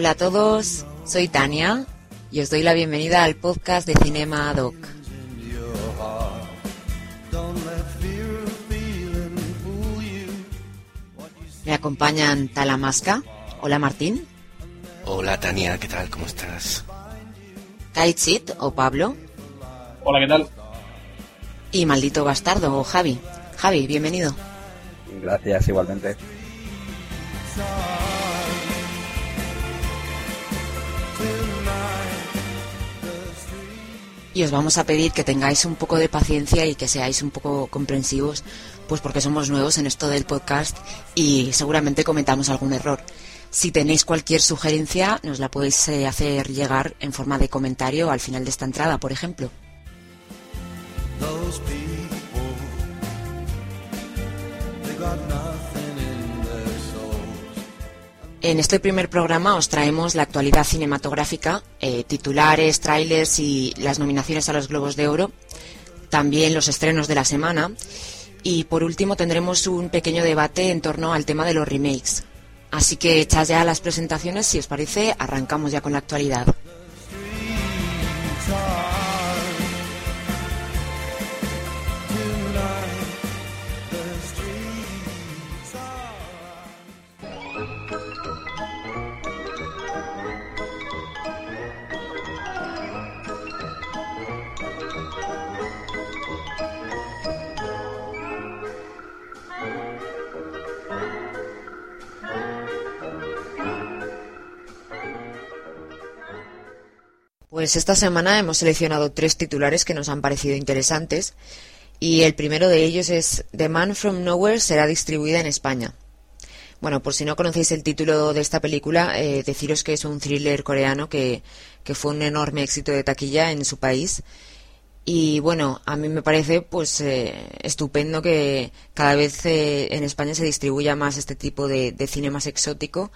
Hola a todos, soy Tania y os doy la bienvenida al podcast de Cinema Ad hoc. Me acompañan Talamasca. Hola Martín. Hola Tania, ¿qué tal? ¿Cómo estás? Kaitzit o Pablo. Hola, ¿qué tal? Y Maldito Bastardo o Javi. Javi, bienvenido. Gracias, igualmente. Y os vamos a pedir que tengáis un poco de paciencia y que seáis un poco comprensivos, pues porque somos nuevos en esto del podcast y seguramente cometamos algún error. Si tenéis cualquier sugerencia, nos la podéis eh, hacer llegar en forma de comentario al final de esta entrada, por ejemplo. En este primer programa os traemos la actualidad cinematográfica, eh, titulares, trailers y las nominaciones a los Globos de Oro, también los estrenos de la semana y por último tendremos un pequeño debate en torno al tema de los remakes. Así que echad ya las presentaciones, si os parece, arrancamos ya con la actualidad. Pues esta semana hemos seleccionado tres titulares que nos han parecido interesantes y el primero de ellos es The Man from Nowhere será distribuida en España. Bueno, por si no conocéis el título de esta película, eh, deciros que es un thriller coreano que, fue un enorme éxito de taquilla en su país. Y bueno, a mí me parece pues eh, estupendo que cada vez eh, en España se distribuya más este tipo de, de cine más exótico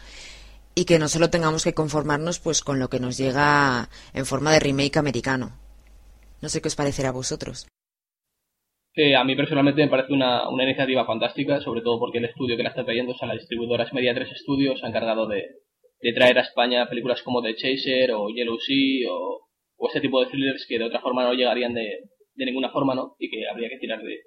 y que no solo tengamos que conformarnos pues con lo que nos llega en forma de remake americano. No sé qué os parecerá a vosotros. a mí personalmente me parece una, iniciativa fantástica, sobre todo porque el estudio que la está trayendo, o sea, la distribuidora es Media 3 Studios, se ha encargado de, traer a España películas como The Chaser o Yellow Sea o, o este tipo de thrillers que de otra forma no llegarían de, de ninguna forma, ¿no? Y que habría que tirar de,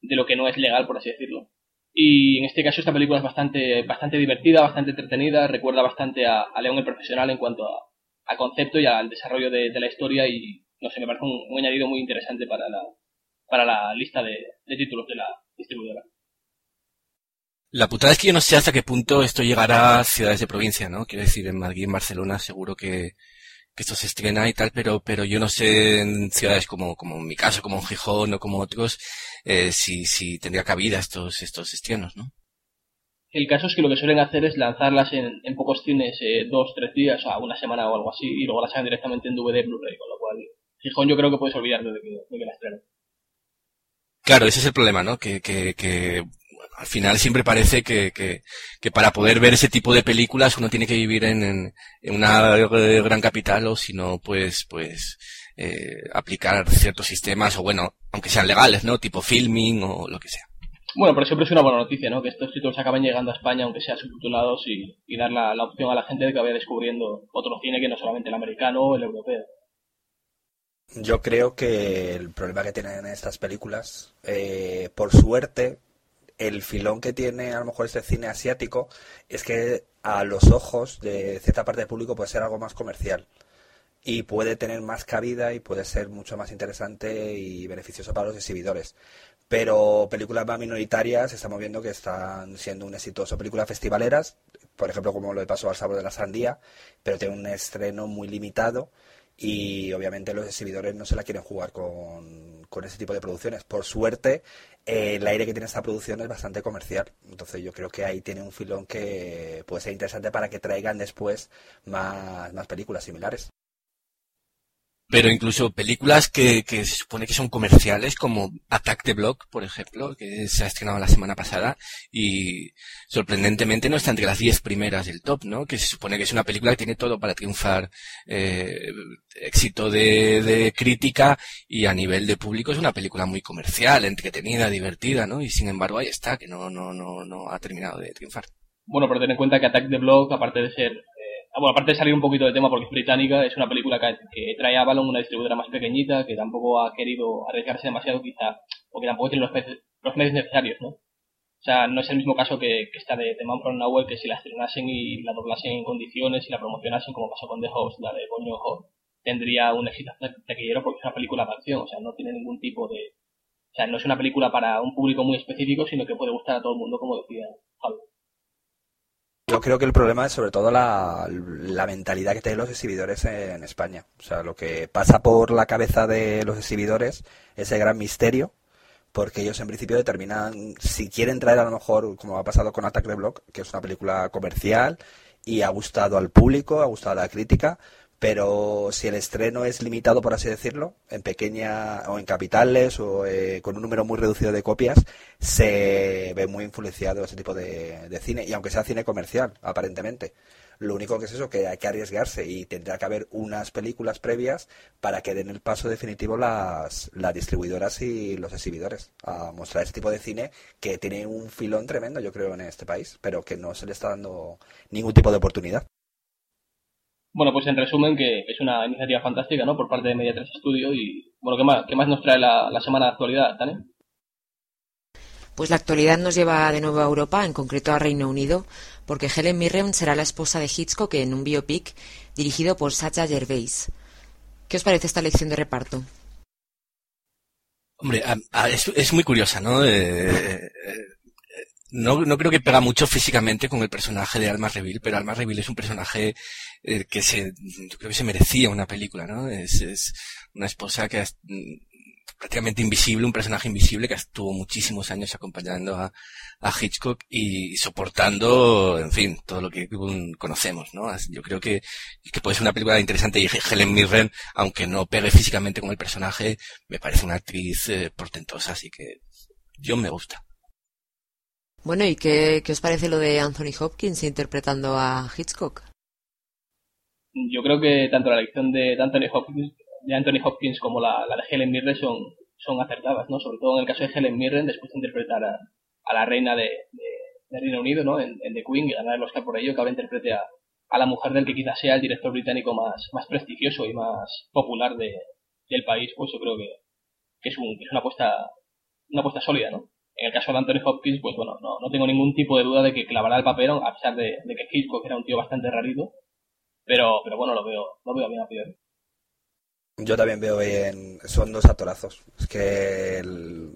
de lo que no es legal, por así decirlo. Y en este caso esta película es bastante, bastante divertida, bastante entretenida, recuerda bastante a, León el Profesional en cuanto a, concepto y al desarrollo de, la historia y no sé, me parece un, añadido muy interesante para la, para la lista de, títulos de la distribuidora. La putada es que yo no sé hasta qué punto esto llegará a ciudades de provincia, ¿no? Quiero decir, en Madrid, en Barcelona, seguro que, que esto se estrena y tal, pero, pero yo no sé en ciudades como, como en mi caso, como en Gijón o como otros, eh, si, si tendría cabida estos, estos estrenos, ¿no? El caso es que lo que suelen hacer es lanzarlas en, en pocos cines, eh, dos, tres días, o una semana o algo así, y luego las sacan directamente en DVD Blu-ray, con lo cual Gijón yo creo que puedes olvidarte de que, de que la estrenen. Claro, ese es el problema, ¿no? Que, que, que al final siempre parece que, que, que, para poder ver ese tipo de películas uno tiene que vivir en, en, una gran capital o si no, pues, pues, eh, aplicar ciertos sistemas o bueno, aunque sean legales, ¿no? Tipo filming o lo que sea. Bueno, pero siempre es una buena noticia, ¿no? Que estos títulos acaben llegando a España, aunque sean subtitulados, y, y dar la, la, opción a la gente de que vaya descubriendo otro cine que no solamente el americano o el europeo. Yo creo que el problema que tienen estas películas, eh, por suerte, el filón que tiene a lo mejor este cine asiático es que a los ojos de cierta parte del público puede ser algo más comercial y puede tener más cabida y puede ser mucho más interesante y beneficioso para los exhibidores. Pero películas más minoritarias estamos viendo que están siendo un exitoso. Películas festivaleras, por ejemplo, como lo de Paso al Sabor de la Sandía, pero tiene un estreno muy limitado y obviamente los exhibidores no se la quieren jugar con, con ese tipo de producciones. Por suerte, eh, el aire que tiene esta producción es bastante comercial. Entonces yo creo que ahí tiene un filón que puede ser interesante para que traigan después más, más películas similares pero incluso películas que, que, se supone que son comerciales, como Attack the Block, por ejemplo, que se ha estrenado la semana pasada, y sorprendentemente no está entre las 10 primeras del top, ¿no? Que se supone que es una película que tiene todo para triunfar, eh, éxito de, de crítica, y a nivel de público es una película muy comercial, entretenida, divertida, ¿no? Y sin embargo ahí está, que no, no, no, no ha terminado de triunfar. Bueno, pero ten en cuenta que Attack the Block, aparte de ser bueno, aparte de salir un poquito de tema porque es británica, es una película que, trae a Avalon, una distribuidora más pequeñita, que tampoco ha querido arriesgarse demasiado quizá, o que tampoco tiene los, medios necesarios, ¿no? O sea, no es el mismo caso que, que esta de The Man from Nowhere, que si la estrenasen y la doblasen en condiciones y la promocionasen, como pasó con The Host, la de Coño tendría un éxito taquillero porque es una película de acción, o sea, no tiene ningún tipo de... O sea, no es una película para un público muy específico, sino que puede gustar a todo el mundo, como decía Pablo. Yo creo que el problema es sobre todo la, mentalidad que tienen los exhibidores en España. O sea, lo que pasa por la cabeza de los exhibidores, ese gran misterio, porque ellos en principio determinan si quieren traer a lo mejor, como ha pasado con Attack the Block, que es una película comercial y ha gustado al público, ha gustado a la crítica, pero si el estreno es limitado, por así decirlo, en pequeña o en capitales o eh, con un número muy reducido de copias, se ve muy influenciado ese tipo de, cine, y aunque sea cine comercial, aparentemente. Lo único que es eso, que hay que arriesgarse y tendrá que haber unas películas previas para que den el paso definitivo las, las distribuidoras y los exhibidores a mostrar ese tipo de cine que tiene un filón tremendo, yo creo, en este país, pero que no se le está dando ningún tipo de oportunidad. Bueno, pues en resumen que es una iniciativa fantástica, ¿no? Por parte de Media 3 Studio y, bueno, ¿qué más, qué más nos trae la, semana de actualidad, Tane? Pues la actualidad nos lleva de nuevo a Europa, en concreto a Reino Unido, porque Helen Mirren será la esposa de Hitchcock en un biopic dirigido por Sacha Gervais. ¿Qué os parece esta elección de reparto? Hombre, es, muy curiosa, ¿no? Eh, no, no creo que pega mucho físicamente con el personaje de Alma Reville, pero Alma Reville es un personaje eh, que se, yo creo que se merecía una película, ¿no? Es, es una esposa que es mm, prácticamente invisible, un personaje invisible que estuvo muchísimos años acompañando a, a Hitchcock y soportando, en fin, todo lo que conocemos, ¿no? Yo creo que, que puede ser una película interesante y Helen Mirren, aunque no pegue físicamente con el personaje, me parece una actriz eh, portentosa, así que yo me gusta. Bueno, ¿y qué, os parece lo de Anthony Hopkins interpretando a Hitchcock? Yo creo que tanto la elección de, Anthony Hopkins, de Anthony Hopkins como la, de Helen Mirren son, son acertadas, ¿no? Sobre todo en el caso de Helen Mirren, después de interpretar a, la reina de, Reino Unido, ¿no? En, The Queen y ganar el Oscar por ello, que ahora interprete a, la mujer del que quizás sea el director británico más, más prestigioso y más popular del país, pues yo creo que, es, es una apuesta una apuesta sólida, ¿no? En el caso de Anthony Hopkins, pues bueno, no, no tengo ningún tipo de duda de que clavará el papel, a pesar de, que Hitchcock era un tío bastante rarito. Pero, pero bueno, lo veo, lo veo bien a priori. Yo también veo bien, son dos actorazos, es que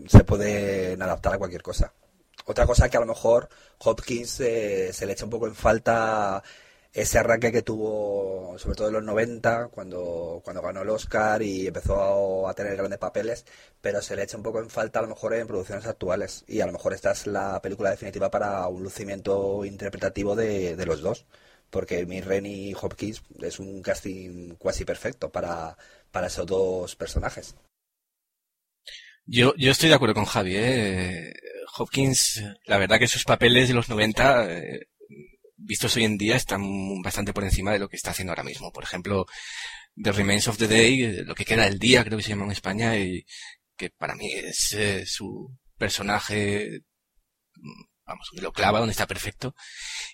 se pueden adaptar a cualquier cosa. Otra cosa que a lo mejor Hopkins eh, se le echa un poco en falta ese arranque que tuvo, sobre todo en los 90, cuando, cuando ganó el Oscar y empezó a, tener grandes papeles, pero se le echa un poco en falta a lo mejor en producciones actuales. Y a lo mejor esta es la película definitiva para un lucimiento interpretativo de, los dos, porque Mirren y Hopkins es un casting casi perfecto para, para esos dos personajes. Yo, yo estoy de acuerdo con Javi. ¿eh? Hopkins, la verdad que sus papeles de los 90 vistos hoy en día están bastante por encima de lo que está haciendo ahora mismo. Por ejemplo, The Remains of the Day, lo que queda del día, creo que se llama en España, y que para mí es eh, su personaje, vamos, lo clava donde está perfecto.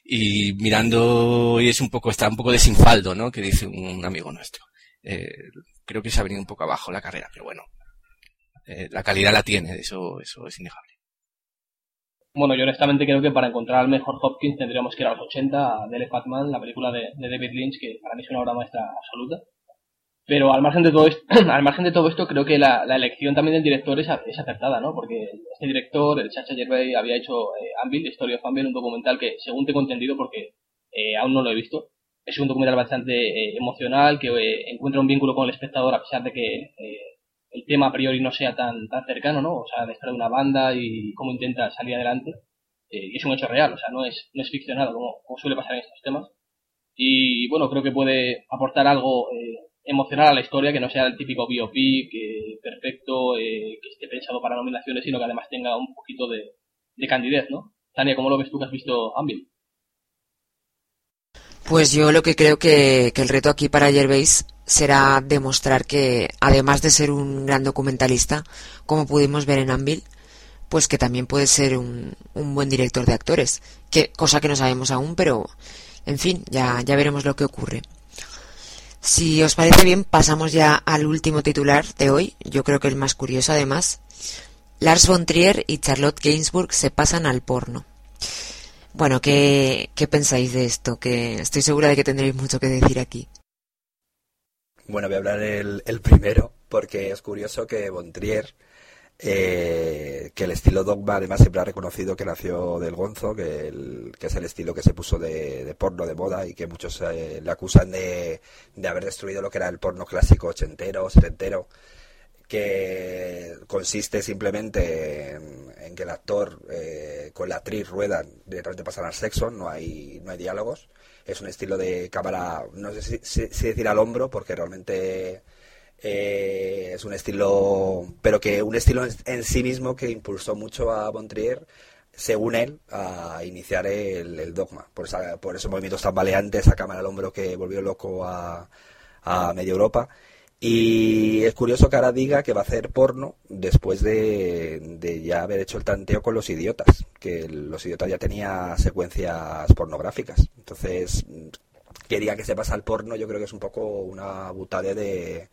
Y mirando, y es un poco, está un poco desinfaldo, ¿no? Que dice un amigo nuestro. Eh, creo que se ha venido un poco abajo la carrera, pero bueno, eh, la calidad la tiene, eso, eso es innegable. Bueno, yo honestamente creo que para encontrar al mejor Hopkins tendríamos que ir a los 80, a Dele Fatman, la película de, David Lynch, que para mí es una obra maestra absoluta. Pero al margen de todo esto, al margen de todo esto creo que la, elección también del director es, acertada, ¿no? Porque este director, el Chacha Gervais, había hecho eh, Anvil, Story of Anvil, un documental que, según tengo entendido, porque eh, aún no lo he visto, es un documental bastante eh, emocional, que eh, encuentra un vínculo con el espectador a pesar de que el tema a priori no sea tan, tan cercano, ¿no? O sea, de estar de una banda y cómo intenta salir adelante. Eh, y es un hecho real, o sea, no es, no es ficcionado como, suele pasar en estos temas. Y bueno, creo que puede aportar algo emocional a la historia que no sea el típico biopic eh, perfecto, que esté pensado para nominaciones, sino que además tenga un poquito de, de candidez, ¿no? Tania, ¿cómo lo ves tú que has visto Anvil? Pues yo lo que creo que, que el reto aquí para Gervais será demostrar que, además de ser un gran documentalista, como pudimos ver en Anvil, pues que también puede ser un, un buen director de actores, que cosa que no sabemos aún, pero En fin, ya, ya veremos lo que ocurre. Si os parece bien, pasamos ya al último titular de hoy, yo creo que el más curioso además. Lars von Trier y Charlotte Gainsbourg se pasan al porno. Bueno, ¿qué, qué pensáis de esto? Que estoy segura de que tendréis mucho que decir aquí. Bueno, voy a hablar el, el primero, porque es curioso que von Trier eh, que el estilo dogma además siempre ha reconocido que nació del gonzo, que, es el estilo que se puso de, porno de moda y que muchos eh, le acusan de, haber destruido lo que era el porno clásico ochentero, setentero, que consiste simplemente en, que el actor eh, con la actriz ruedan, directamente pasan al sexo, no hay, no hay diálogos. Es un estilo de cámara, no sé si decir al hombro, porque realmente eh, es un estilo, pero que un estilo en, sí mismo que impulsó mucho a Bontrier, según él, a iniciar el, dogma. Por, por esos movimientos tan baleantes, esa cámara al hombro que volvió loco a, a media Europa. Y es curioso que ahora diga que va a hacer porno después de, de, ya haber hecho el tanteo con los idiotas, que los idiotas ya tenía secuencias pornográficas. Entonces, que diga que se pasa al porno, yo creo que es un poco una butade de,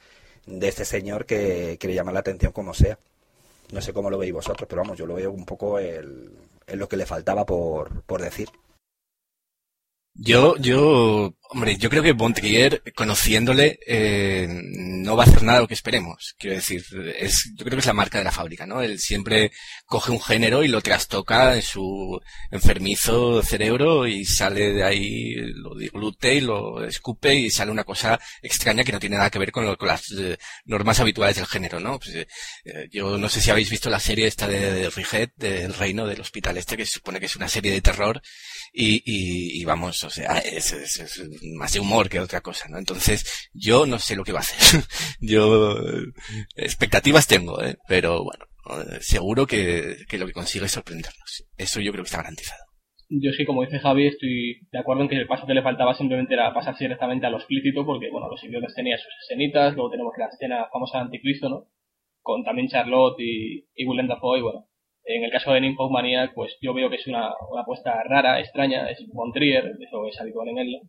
de este señor que, quiere le llama la atención como sea. No sé cómo lo veis vosotros, pero vamos, yo lo veo un poco el, en lo que le faltaba por, por decir. Yo, yo, hombre, yo creo que Bontrier, conociéndole, eh, no va a hacer nada lo que esperemos. Quiero decir, es, yo creo que es la marca de la fábrica, ¿no? Él siempre coge un género y lo trastoca en su enfermizo cerebro y sale de ahí, lo diglute y lo escupe y sale una cosa extraña que no tiene nada que ver con, lo, con las eh, normas habituales del género, ¿no? Pues, eh, yo no sé si habéis visto la serie esta de, de Riget, del reino del hospital este, que se supone que es una serie de terror y, y, vamos, o sea, es, es, más de humor que otra cosa, ¿no? Entonces, yo no sé lo que va a hacer. yo, expectativas tengo, ¿eh? Pero bueno, seguro que, que lo que consigue es sorprendernos. Eso yo creo que está garantizado. Yo sí, como dice Javi, estoy de acuerdo en que el paso que le faltaba simplemente era pasarse directamente a lo explícito, porque, bueno, los idiotas tenían sus escenitas, luego tenemos la escena famosa de Anticristo, ¿no? Con también Charlotte y, y Willem Dafoe, y bueno, en el caso de Nympho Maniac, pues yo veo que es una, una apuesta rara, extraña, es Montrier, eso es habitual en él.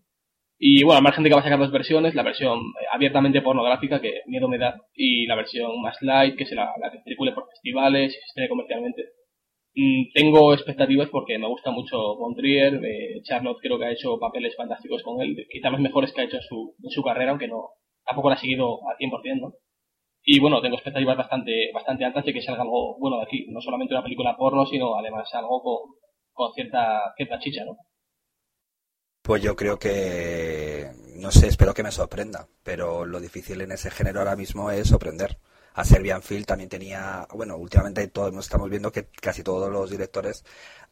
Y bueno, al margen de que va a sacar dos versiones, la versión abiertamente pornográfica, que miedo me da, y la versión más light, que es la, la que circule por festivales se estrene comercialmente. Mm, tengo expectativas porque me gusta mucho Montrier, eh, Charlotte creo que ha hecho papeles fantásticos con él, quizá los mejores que ha hecho en su, en su carrera, aunque no tampoco la ha seguido al 100%, ¿no? Y bueno, tengo expectativas bastante, bastante altas de que salga algo bueno de aquí. No solamente una película porno, sino además algo con, cierta, chicha, ¿no? Pues yo creo que, no sé, espero que me sorprenda, pero lo difícil en ese género ahora mismo es sorprender. A Serbian Film también tenía, bueno, últimamente todos estamos viendo que casi todos los directores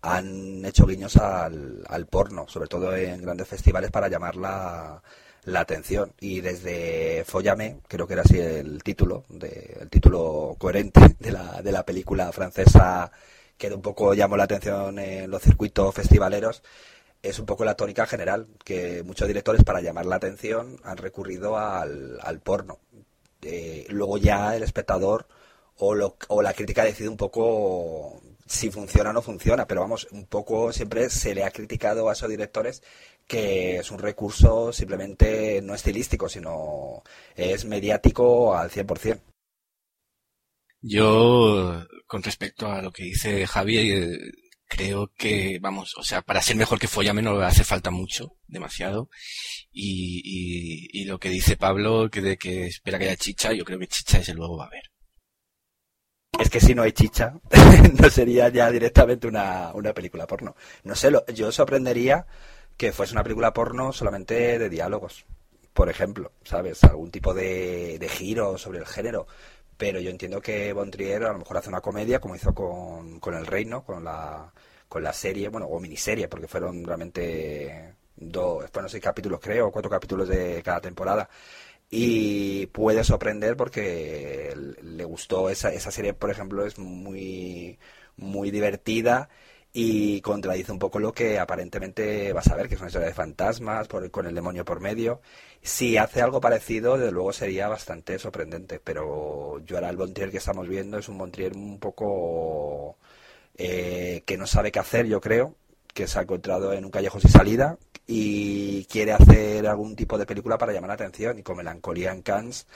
han hecho guiños al, al porno, sobre todo en grandes festivales para llamar la, la atención. Y desde Follame, creo que era así el título, de, el título coherente de la, de la película francesa que un poco llamó la atención en los circuitos festivaleros, es un poco la tónica general, que muchos directores para llamar la atención han recurrido al, al porno. Eh, luego ya el espectador o, lo, o la crítica decide un poco si funciona o no funciona, pero vamos, un poco siempre se le ha criticado a esos directores que es un recurso simplemente no estilístico, sino es mediático al 100%. Yo, con respecto a lo que dice Javi, eh, creo que, vamos, o sea, para ser mejor que Follame no hace falta mucho, demasiado. Y, lo que dice Pablo, que de que espera que haya chicha, yo creo que chicha desde luego va a haber. Es que si no hay chicha, no sería ya directamente una, una película porno. No sé, lo, yo sorprendería que fuese una película porno solamente de diálogos, por ejemplo, ¿sabes? Algún tipo de, de giro sobre el género. Pero yo entiendo que Bontrier a lo mejor hace una comedia, como hizo con, con El Reino, con la, con la serie, bueno, o miniserie, porque fueron realmente dos, bueno, seis capítulos creo, cuatro capítulos de cada temporada. Y puede sorprender porque le gustó esa, esa serie, por ejemplo, es muy, muy divertida y contradice un poco lo que aparentemente vas a ver, que es una historia de fantasmas con el demonio por medio. Si hace algo parecido, desde luego sería bastante sorprendente, pero yo ahora el Montrier que estamos viendo es un Montrier un poco eh, que no sabe qué hacer, yo creo, que se ha encontrado en un callejón sin salida y quiere hacer algún tipo de película para llamar la atención y con Melancolía en Cannes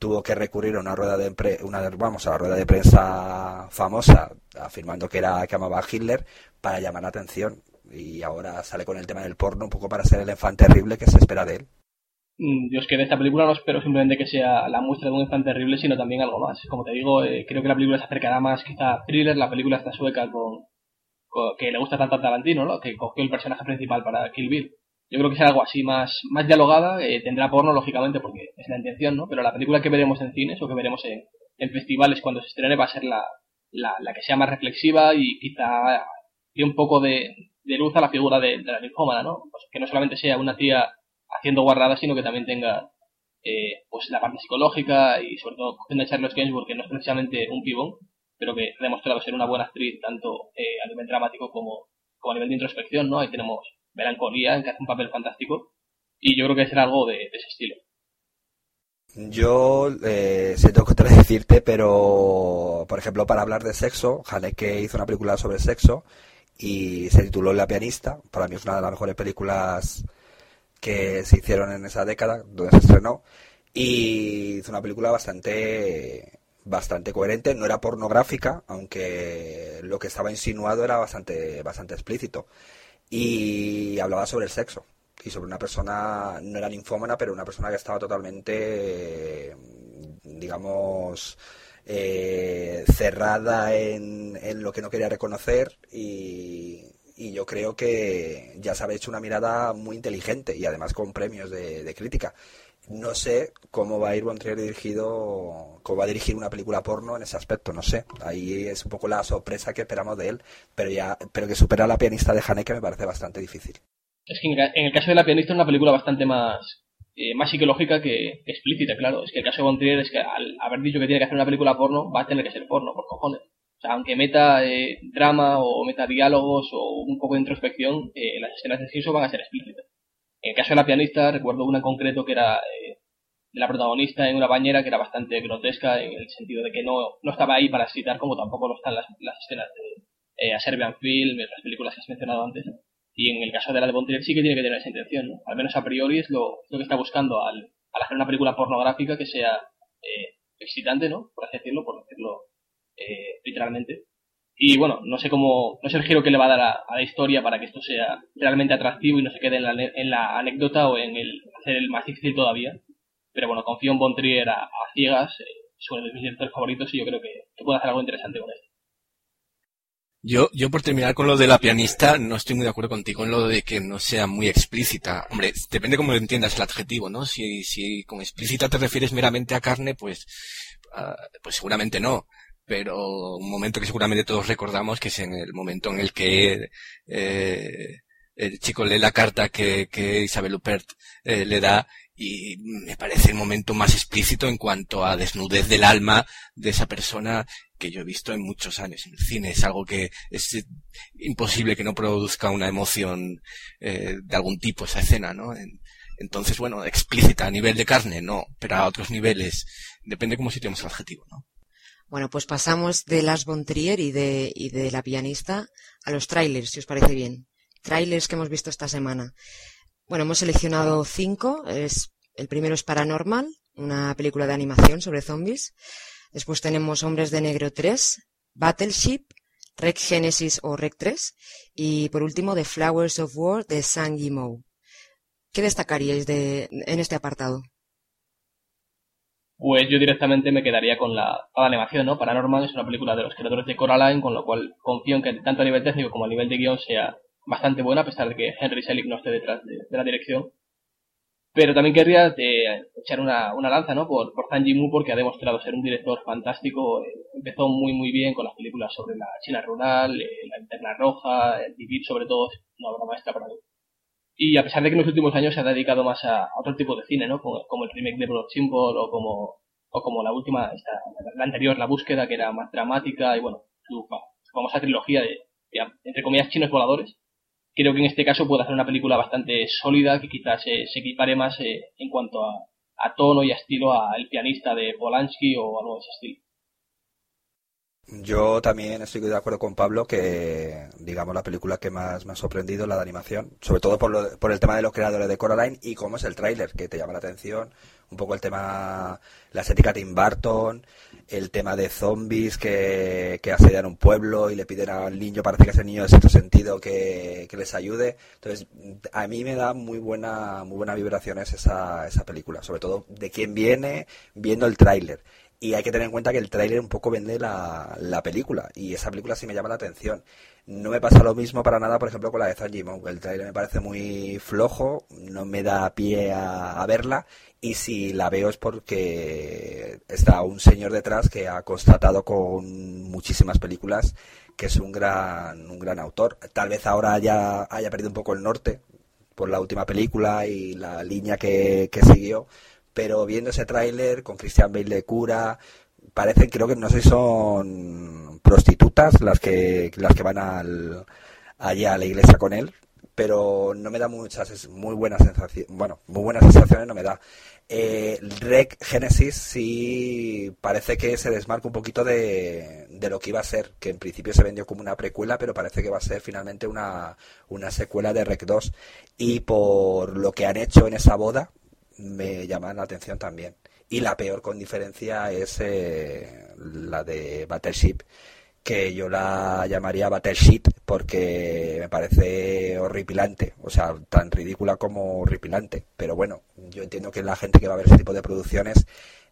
tuvo que recurrir a una rueda de una vamos a la rueda de prensa famosa afirmando que era que amaba a Hitler para llamar la atención y ahora sale con el tema del porno un poco para ser el infante terrible que se espera de él. Mm, yo es que de esta película no espero simplemente que sea la muestra de un infante terrible, sino también algo más. Como te digo, eh, creo que la película se acercará más quizá a thriller, la película está sueca con, que le gusta tanto a Tarantino, ¿no? que cogió el personaje principal para Kill Bill. Yo creo que será algo así más, más dialogada, eh, tendrá porno lógicamente porque es la intención, ¿no? Pero la película que veremos en cines o que veremos en, festivales cuando se estrene va a ser la, la, la, que sea más reflexiva y quizá dé un poco de, de, luz a la figura de, la linfómana, ¿no? Pues que no solamente sea una tía haciendo guarradas, sino que también tenga eh, pues la parte psicológica y sobre todo cogiendo a Charles Gainsbourg, que no es precisamente un pibón, pero que ha demostrado ser una buena actriz tanto eh, a nivel dramático como, como a nivel de introspección, ¿no? Ahí tenemos Melancolía, en que hace un papel fantástico, y yo creo que será algo de, ese estilo. Yo eh, sé tengo que decirte, pero por ejemplo, para hablar de sexo, Haneke hizo una película sobre sexo y se tituló La pianista. Para mí es una de las mejores películas que se hicieron en esa década, donde se estrenó. Y hizo una película bastante bastante coherente, no era pornográfica, aunque lo que estaba insinuado era bastante, bastante explícito. Y hablaba sobre el sexo y sobre una persona, no era ninfómana, pero una persona que estaba totalmente, digamos, eh, cerrada en, en, lo que no quería reconocer. Y, y, yo creo que ya se había hecho una mirada muy inteligente y además con premios de, de crítica no sé cómo va a ir Bontrier dirigido, cómo va a dirigir una película porno en ese aspecto, no sé. Ahí es un poco la sorpresa que esperamos de él, pero ya, pero que supera a la pianista de Haneke me parece bastante difícil. Es que en el caso de la pianista es una película bastante más, eh, más psicológica que, explícita, claro. Es que el caso de Bontrier es que al haber dicho que tiene que hacer una película porno, va a tener que ser porno, por cojones. O sea, aunque meta eh, drama o meta diálogos o un poco de introspección, eh, las escenas de sexo van a ser explícitas. En el caso de la pianista, recuerdo una en concreto que era eh, de la protagonista en una bañera que era bastante grotesca en el sentido de que no, no estaba ahí para excitar como tampoco lo están las, las escenas de eh, A Serbian Film, las películas que has mencionado antes. Y en el caso de la de Bontrier sí que tiene que tener esa intención, ¿no? Al menos a priori es lo, lo que está buscando al, al, hacer una película pornográfica que sea eh, excitante, ¿no? Por así decirlo, por decirlo eh, literalmente. Y bueno, no sé cómo, no sé el giro que le va a dar a, la historia para que esto sea realmente atractivo y no se quede en la, en la anécdota o en el hacer el más difícil todavía. Pero bueno, confío en Bontrier a, ciegas, eh, uno de mis directores favoritos y yo creo que, puede hacer algo interesante con esto. Yo, yo por terminar con lo de la pianista, no estoy muy de acuerdo contigo en lo de que no sea muy explícita. Hombre, depende cómo entiendas el adjetivo, ¿no? Si, si con explícita te refieres meramente a carne, pues, uh, pues seguramente no pero un momento que seguramente todos recordamos, que es en el momento en el que eh, el chico lee la carta que, que Isabel Huppert eh, le da y me parece el momento más explícito en cuanto a desnudez del alma de esa persona que yo he visto en muchos años en el cine. Es algo que es imposible que no produzca una emoción eh, de algún tipo esa escena, ¿no? entonces, bueno, explícita a nivel de carne, no, pero a otros niveles, depende cómo situemos el adjetivo, ¿no? Bueno, pues pasamos de Las Bontrier y de, y de la pianista a los trailers, si os parece bien. Trailers que hemos visto esta semana. Bueno, hemos seleccionado cinco. Es, el primero es Paranormal, una película de animación sobre zombies. Después tenemos Hombres de Negro 3, Battleship, Rec Genesis o Rec 3 y por último The Flowers of War de Sang Yimou. ¿Qué destacaríais de, en este apartado? Pues yo directamente me quedaría con la, animación, ¿no? Paranormal es una película de los creadores de Coraline, con lo cual confío en que tanto a nivel técnico como a nivel de guion sea bastante buena, a pesar de que Henry Selick no esté detrás de, la dirección. Pero también querría eh, echar una, lanza, ¿no? Por, por Zhang Yimou, porque ha demostrado ser un director fantástico. Eh, empezó muy, muy bien con las películas sobre la China rural, eh, la Interna Roja, el Vivir, sobre todo, una obra maestra para mí. Y a pesar de que en los últimos años se ha dedicado más a, otro tipo de cine, ¿no? Como, el remake de Blood Simple o como, o como la última, esta, la anterior, La Búsqueda, que era más dramática y bueno, su famosa trilogía de, entre comillas, chinos voladores. Creo que en este caso puede hacer una película bastante sólida que quizás se, equipare más eh, en cuanto a, a, tono y a estilo a El pianista de Polanski o algo de ese estilo. Yo también estoy de acuerdo con Pablo que, digamos, la película que más me ha sorprendido es la de animación, sobre todo por, por el tema de los creadores de Coraline y cómo es el tráiler, que te llama la atención, un poco el tema, la estética de Tim Burton, el tema de zombies que, que asedian un pueblo y le piden al niño, parece que es el niño de cierto sentido, que, que, les ayude. Entonces, a mí me da muy buena, muy buena vibraciones esa, esa película, sobre todo de quién viene viendo el tráiler. Y hay que tener en cuenta que el tráiler un poco vende la, la, película. Y esa película sí me llama la atención. No me pasa lo mismo para nada, por ejemplo, con la de Zanjimon. El tráiler me parece muy flojo, no me da pie a, a, verla. Y si la veo es porque está un señor detrás que ha constatado con muchísimas películas que es un gran, un gran autor. Tal vez ahora haya, haya perdido un poco el norte por la última película y la línea que, que siguió pero viendo ese tráiler con Christian Bale de cura, parecen, creo que no sé si son prostitutas las que, las que van al, allá a la iglesia con él, pero no me da muchas, muy buenas sensaciones, bueno, muy buenas sensaciones no me da. Eh, Rec Genesis sí parece que se desmarca un poquito de, de, lo que iba a ser, que en principio se vendió como una precuela, pero parece que va a ser finalmente una, una secuela de Rec 2. Y por lo que han hecho en esa boda, me llaman la atención también. Y la peor con diferencia es eh, la de Battleship, que yo la llamaría Battleship porque me parece horripilante, o sea, tan ridícula como horripilante. Pero bueno, yo entiendo que la gente que va a ver ese tipo de producciones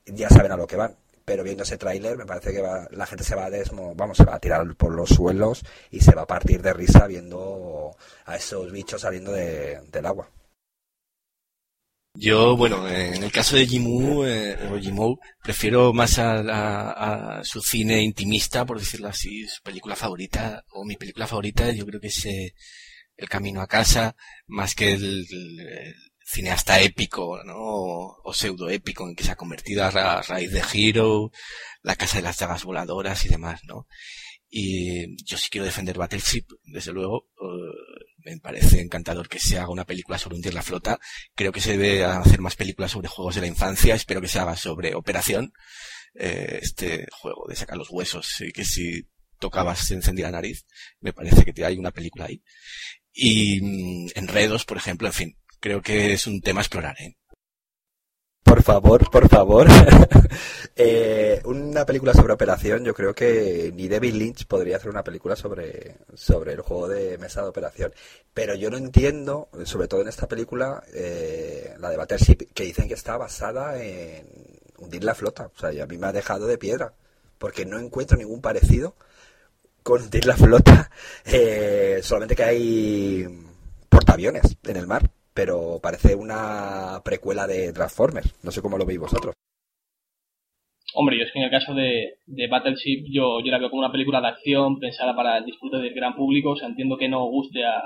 ya saben a lo que van. Pero viendo ese tráiler me parece que va, la gente se va a desmo, vamos, se va a tirar por los suelos y se va a partir de risa viendo a esos bichos saliendo de, del agua. Yo, bueno, en el caso de Jimu, eh, o Jimou, prefiero más a, a, su cine intimista, por decirlo así, su película favorita, o mi película favorita, yo creo que es eh, El Camino a Casa, más que el, el cineasta épico, ¿no? O, pseudo épico en que se ha convertido a, ra, a raíz de Hero, La Casa de las Llagas Voladoras y demás, ¿no? Y yo sí quiero defender Battleship, desde luego. Uh, me parece encantador que se haga una película sobre hundir la flota. Creo que se debe hacer más películas sobre juegos de la infancia. Espero que se haga sobre Operación. Eh, este juego de sacar los huesos y que si tocabas se encendía la nariz. Me parece que hay una película ahí. Y mm, Enredos, por ejemplo, en fin. Creo que es un tema a explorar, ¿eh? Por favor, por favor. eh, una película sobre operación, yo creo que ni David Lynch podría hacer una película sobre, sobre el juego de mesa de operación. Pero yo no entiendo, sobre todo en esta película, eh, la de Battleship, que dicen que está basada en hundir la flota. O sea, y a mí me ha dejado de piedra. Porque no encuentro ningún parecido con hundir la flota. Eh, solamente que hay portaaviones en el mar pero parece una precuela de Transformers. No sé cómo lo veis vosotros. Hombre, yo es que en el caso de, de Battleship yo, yo la veo como una película de acción pensada para el disfrute del gran público. O sea, entiendo que no guste a,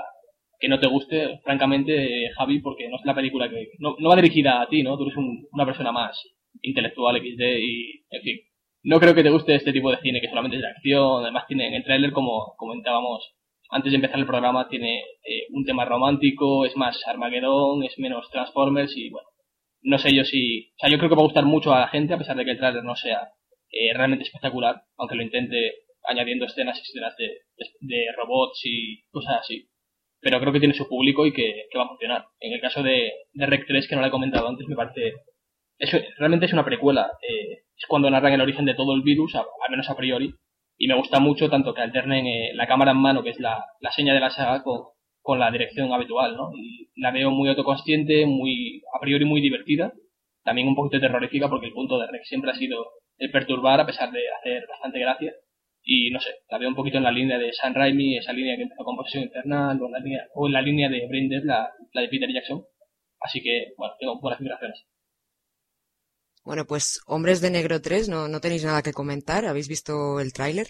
que no te guste, francamente, Javi, porque no es la película que... No, no va dirigida a ti, ¿no? Tú eres un, una persona más intelectual XD y, en fin. No creo que te guste este tipo de cine que solamente es de acción. Además tiene en el tráiler, como comentábamos antes de empezar el programa, tiene eh, un tema romántico, es más Armageddon, es menos Transformers y bueno, no sé yo si... O sea, yo creo que va a gustar mucho a la gente a pesar de que el trailer no sea eh, realmente espectacular, aunque lo intente añadiendo escenas y escenas de, de, robots y cosas así. Pero creo que tiene su público y que, va a funcionar. En el caso de, de Rec 3, que no lo he comentado antes, me parece... Eso, realmente es una precuela. Eh, es cuando narran el origen de todo el virus, al menos a priori, y me gusta mucho tanto que alternen eh, la cámara en mano, que es la, la seña de la saga, con, con la dirección habitual, ¿no? Y la veo muy autoconsciente, muy, a priori muy divertida, también un poquito terrorífica porque el punto de Rex siempre ha sido el perturbar a pesar de hacer bastante gracia. Y no sé, la veo un poquito en la línea de San Raimi, esa línea que empezó con Posesión Infernal, o en la línea, o en la línea de Brain Dead, la, la de Peter Jackson. Así que, bueno, tengo buenas vibraciones. Bueno, pues Hombres de Negro 3, no, no tenéis nada que comentar. ¿Habéis visto el tráiler?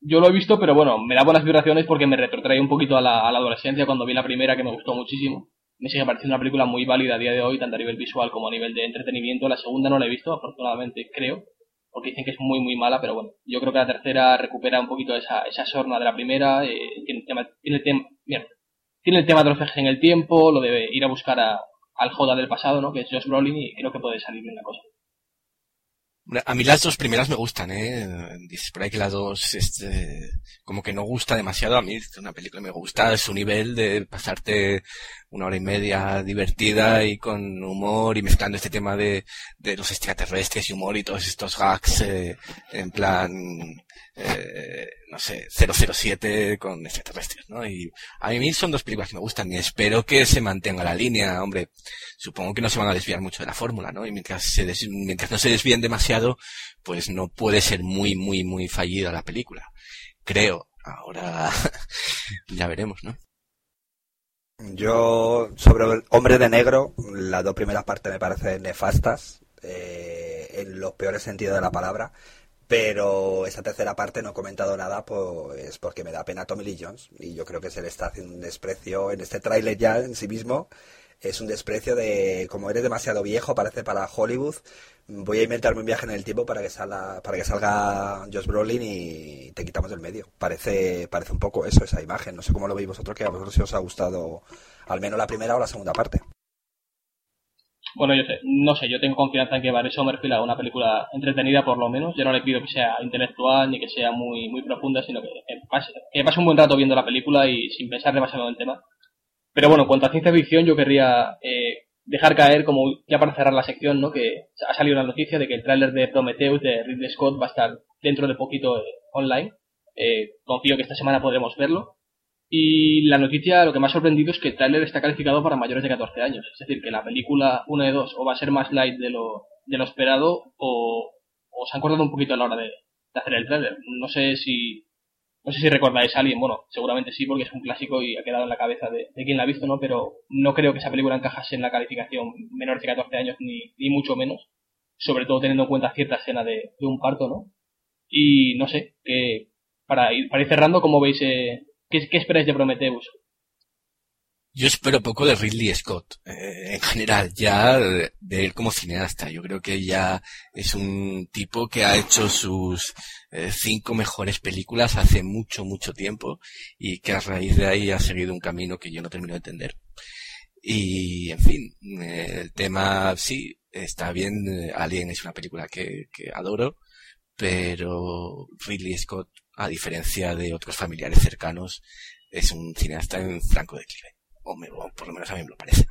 Yo lo he visto, pero bueno, me da buenas vibraciones porque me retrotrae un poquito a la, adolescencia cuando vi la primera que me gustó muchísimo. Me sigue pareciendo una película muy válida a día de hoy, tanto a nivel visual como a nivel de entretenimiento. La segunda no la he visto, afortunadamente creo, porque dicen que es muy muy mala, pero bueno, yo creo que la tercera recupera un poquito esa, esa sorna de la primera, eh, tiene, el tema, tiene, el tema, tiene el tema de los viajes en el tiempo, lo de ir a buscar a, al Joda del pasado, ¿no? Que es Josh Brolin y creo que puede salir bien la cosa. A mí las dos primeras me gustan, ¿eh? Dices por ahí que las dos, este, como que no gusta demasiado. A mí una película me gusta su nivel de pasarte una hora y media divertida y con humor y mezclando este tema de, de los extraterrestres y humor y todos estos gags eh, en plan eh, no sé, 007 con extraterrestres, ¿no? Y a mí son dos películas que me gustan y espero que se mantenga la línea, hombre. Supongo que no se van a desviar mucho de la fórmula, ¿no? Y mientras se mientras no se desvíen demasiado, pues no puede ser muy, muy, muy fallida la película. Creo. Ahora ya veremos, ¿no? Yo, sobre Hombre de Negro, las dos primeras partes me parecen nefastas, eh, en los peores sentidos de la palabra. Pero esa tercera parte no he comentado nada, pues porque me da pena Tommy Lee Jones. Y yo creo que se le está haciendo un desprecio en este tráiler ya en sí mismo. Es un desprecio de, como eres demasiado viejo, parece para Hollywood, voy a inventarme un viaje en el tiempo para que salga, para que salga Josh Brolin y te quitamos del medio. Parece, parece un poco eso, esa imagen. No sé cómo lo veis vosotros, que a vosotros si os ha gustado al menos la primera o la segunda parte. Bueno, yo sé, no sé, yo tengo confianza en que Barry Sommerfield haga una película entretenida por lo menos. Yo no le pido que sea intelectual ni que sea muy, muy profunda, sino que, pase, que pase un buen rato viendo la película y sin pensar demasiado en el tema. Pero bueno, en cuanto a ciencia ficción, yo querría eh, dejar caer, como ya para cerrar la sección, ¿no? que ha salido una noticia de que el tráiler de Prometheus de Ridley Scott va a estar dentro de poquito eh, online. Eh, confío que esta semana podremos verlo. Y la noticia, lo que ha sorprendido es que el tráiler está calificado para mayores de 14 años. Es decir, que la película 1 de 2 o va a ser más light de lo, de lo esperado o, o se han cortado un poquito a la hora de, hacer el tráiler. No sé si no sé si recordáis a alguien, bueno, seguramente sí, porque es un clásico y ha quedado en la cabeza de, quien la ha visto, ¿no? Pero no creo que esa película encajase en la calificación menores de 14 años, ni, ni mucho menos. Sobre todo teniendo en cuenta cierta escena de, de un parto, ¿no? Y no sé, que para ir, para ir cerrando, ¿cómo veis eh, ¿Qué, esperáis de Prometheus? Yo espero poco de Ridley Scott, eh, en general, ya de, él como cineasta. Yo creo que ya es un tipo que ha hecho sus eh, cinco mejores películas hace mucho, mucho tiempo y que a raíz de ahí ha seguido un camino que yo no termino de entender. Y, en fin, eh, el tema sí, está bien. Alien es una película que, que adoro, pero Ridley Scott a diferencia de otros familiares cercanos, es un cineasta en franco declive. O, por lo menos a mí me lo parece.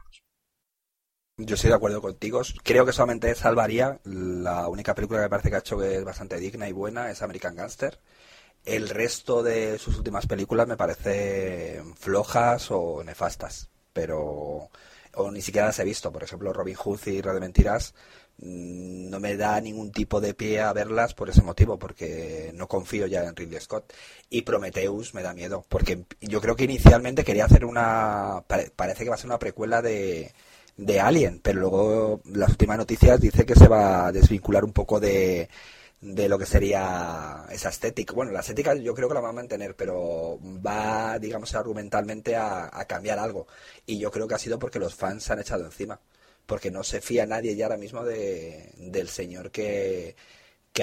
Yo estoy de acuerdo contigo. Creo que solamente salvaría la única película que me parece que ha hecho que es bastante digna y buena es American Gangster. El resto de sus últimas películas me parecen flojas o nefastas, pero o ni siquiera las he visto. Por ejemplo, Robin Hood y Radio Mentiras no me da ningún tipo de pie a verlas por ese motivo, porque no confío ya en Ridley Scott. Y Prometheus me da miedo, porque yo creo que inicialmente quería hacer una. Parece que va a ser una precuela de, de Alien, pero luego las últimas noticias dice que se va a desvincular un poco de, de lo que sería esa estética. Bueno, la estética yo creo que la va a mantener, pero va, digamos, argumentalmente a, a cambiar algo. Y yo creo que ha sido porque los fans se han echado encima porque no se fía nadie ya ahora mismo de, del señor que,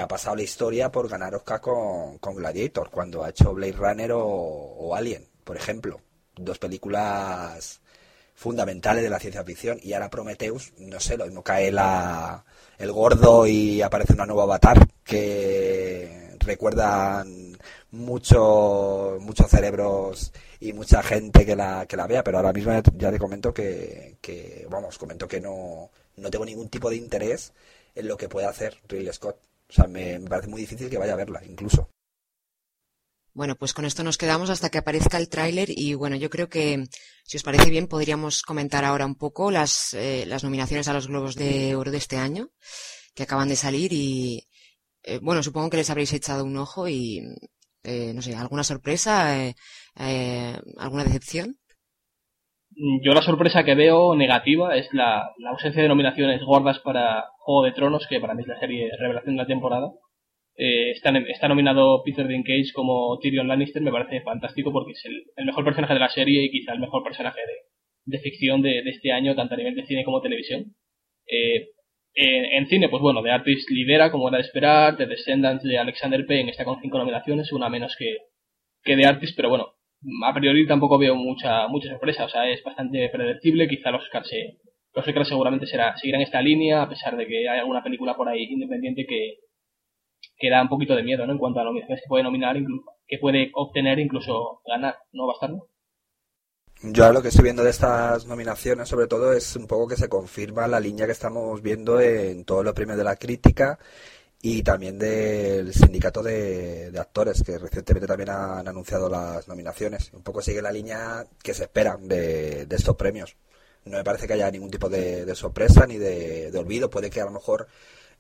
ha pasado la historia por ganar Oscar con, con Gladiator, cuando ha hecho Blade Runner o, Alien, por ejemplo. Dos películas fundamentales de la ciencia ficción. Y ahora Prometheus, no sé, lo mismo cae la, el gordo y aparece una nueva avatar que recuerdan mucho, muchos cerebros y mucha gente que la, que la vea, pero ahora mismo ya te comento que, que, vamos, comento que no, no tengo ningún tipo de interés en lo que pueda hacer Ridley Scott. O sea, me, parece muy difícil que vaya a verla, incluso. Bueno, pues con esto nos quedamos hasta que aparezca el tráiler y bueno, yo creo que si os parece bien podríamos comentar ahora un poco las, eh, las nominaciones a los Globos de Oro de este año que acaban de salir y eh, bueno, supongo que les habréis echado un ojo y eh, no sé, alguna sorpresa, eh, eh, alguna decepción. Yo la sorpresa que veo negativa es la, ausencia de nominaciones gordas para Juego de Tronos, que para mí es la serie revelación de la temporada. está, está, nominado Peter Dinklage como Tyrion Lannister, me parece fantástico porque es el, mejor personaje de la serie y quizá el mejor personaje de, ficción de, este año, tanto a nivel de cine como televisión. En, cine, pues bueno, The Artist lidera, como era de esperar, The Descendants de Alexander Payne está con cinco nominaciones, una menos que, que The Artist, pero bueno, a priori tampoco veo mucha mucha sorpresa, o sea, es bastante predecible, quizá los Oscars, los Oscars seguramente será, seguirán esta línea, a pesar de que hay alguna película por ahí independiente que, que da un poquito de miedo, ¿no? En cuanto a nominaciones que puede nominar, que puede obtener, incluso ganar, ¿no, Bastardo? Yo lo que estoy viendo de estas nominaciones, sobre todo, es un poco que se confirma la línea que estamos viendo en todos los premios de la crítica y también del sindicato de, actores, que recientemente también han anunciado las nominaciones. Un poco sigue la línea que se espera de, estos premios. No me parece que haya ningún tipo de, sorpresa ni de, olvido. Puede que a lo mejor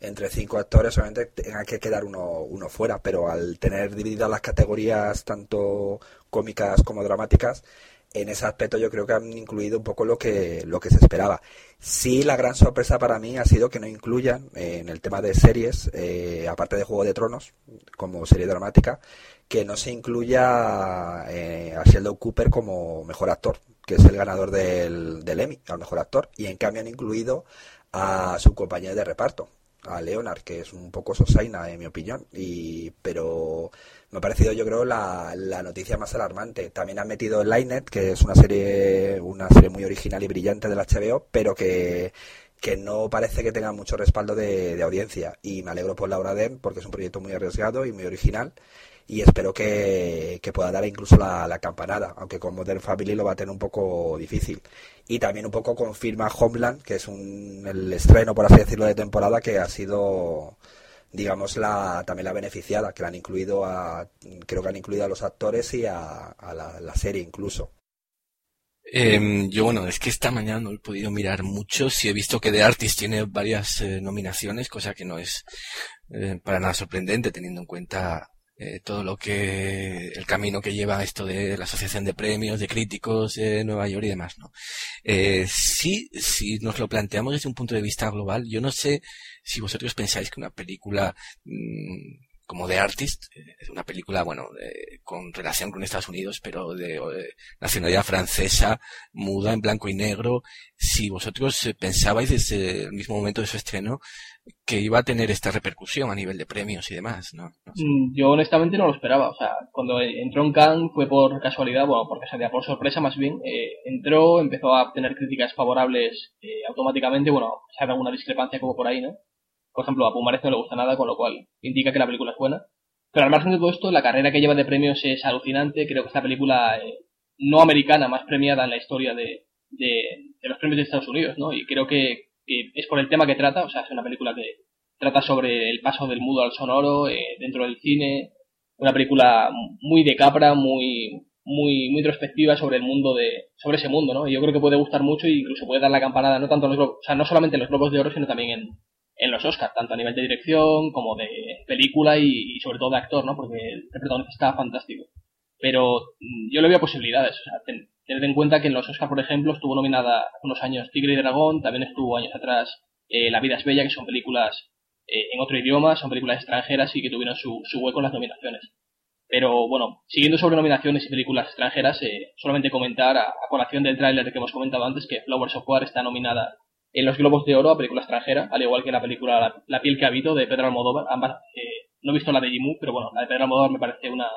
entre cinco actores solamente tenga que quedar uno, uno fuera, pero al tener divididas las categorías tanto cómicas como dramáticas, en ese aspecto yo creo que han incluido un poco lo que, lo que se esperaba. Sí, la gran sorpresa para mí ha sido que no incluyan eh, en el tema de series, eh, aparte de Juego de Tronos, como serie dramática, que no se incluya eh, a Sheldon Cooper como mejor actor, que es el ganador del, del Emmy, al mejor actor, y en cambio han incluido a su compañero de reparto, a Leonard, que es un poco sosaina en mi opinión, y pero me ha parecido yo creo la, la noticia más alarmante. También han metido Linet, que es una serie una serie muy original y brillante del HBO, pero que que no parece que tenga mucho respaldo de, audiencia y me alegro por Laura Den porque es un proyecto muy arriesgado y muy original y espero que, pueda dar incluso la, campanada, aunque con Modern Family lo va a tener un poco difícil. Y también un poco confirma Homeland, que es un, el estreno, por así decirlo, de temporada que ha sido digamos la también la beneficiada que la han incluido a creo que han incluido a los actores y a, la, serie incluso em, yo bueno es que esta mañana no he podido mirar mucho si he visto que The Artist tiene varias eh, nominaciones cosa que no es eh, para nada sorprendente teniendo en cuenta eh, todo lo que el camino que lleva esto de la asociación de premios de críticos de Nueva York y demás no eh, sí si nos lo planteamos desde un punto de vista global yo no sé si vosotros pensáis que una película mmm, como The Artist, es una película, bueno, con relación con Estados Unidos, pero de, nacionalidad francesa, muda, en blanco y negro. Si vosotros eh, pensabais desde el mismo momento de su estreno que iba a tener esta repercusión a nivel de premios y demás, ¿no? Mm, yo honestamente no lo esperaba. O sea, cuando entró en Cannes fue por casualidad, bueno, por casualidad, por sorpresa más bien. Eh, entró, empezó a obtener críticas favorables eh, automáticamente, bueno, se ha alguna discrepancia como por ahí, ¿no? Por ejemplo, a Pumares no le gusta nada, con lo cual indica que la película es buena. Pero al margen de todo esto, la carrera que lleva de premios es alucinante. Creo que es la película eh, no americana más premiada en la historia de, de, los premios de Estados Unidos, ¿no? Y creo que, es por el tema que trata, o sea, es una película que trata sobre el paso del mudo al sonoro eh, dentro del cine. Una película muy de capra, muy, muy, muy introspectiva sobre el mundo de, sobre ese mundo, ¿no? Y yo creo que puede gustar mucho e incluso puede dar la campanada, no tanto en los globos, o sea, no solamente en los globos de oro, sino también en, en los Oscars, tanto a nivel de dirección como de película y, sobre todo de actor, ¿no? Porque el protagonista está fantástico. Pero mm, yo le veo posibilidades. O sea, tened en cuenta que en los Oscars, por ejemplo, estuvo nominada unos años Tigre y Dragón, también estuvo años atrás eh, La vida es bella, que son películas eh, en otro idioma, son películas extranjeras y que tuvieron su, hueco en las nominaciones. Pero bueno, siguiendo sobre nominaciones y películas extranjeras, eh, solamente comentar a, colación del tráiler que hemos comentado antes que Flowers of War está nominada en los Globos de Oro a película extranjera, al igual que la película La, piel que habito de Pedro Almodóvar. Ambas, eh, no he visto la de Jimu, pero bueno, la de Pedro Almodóvar me parece una,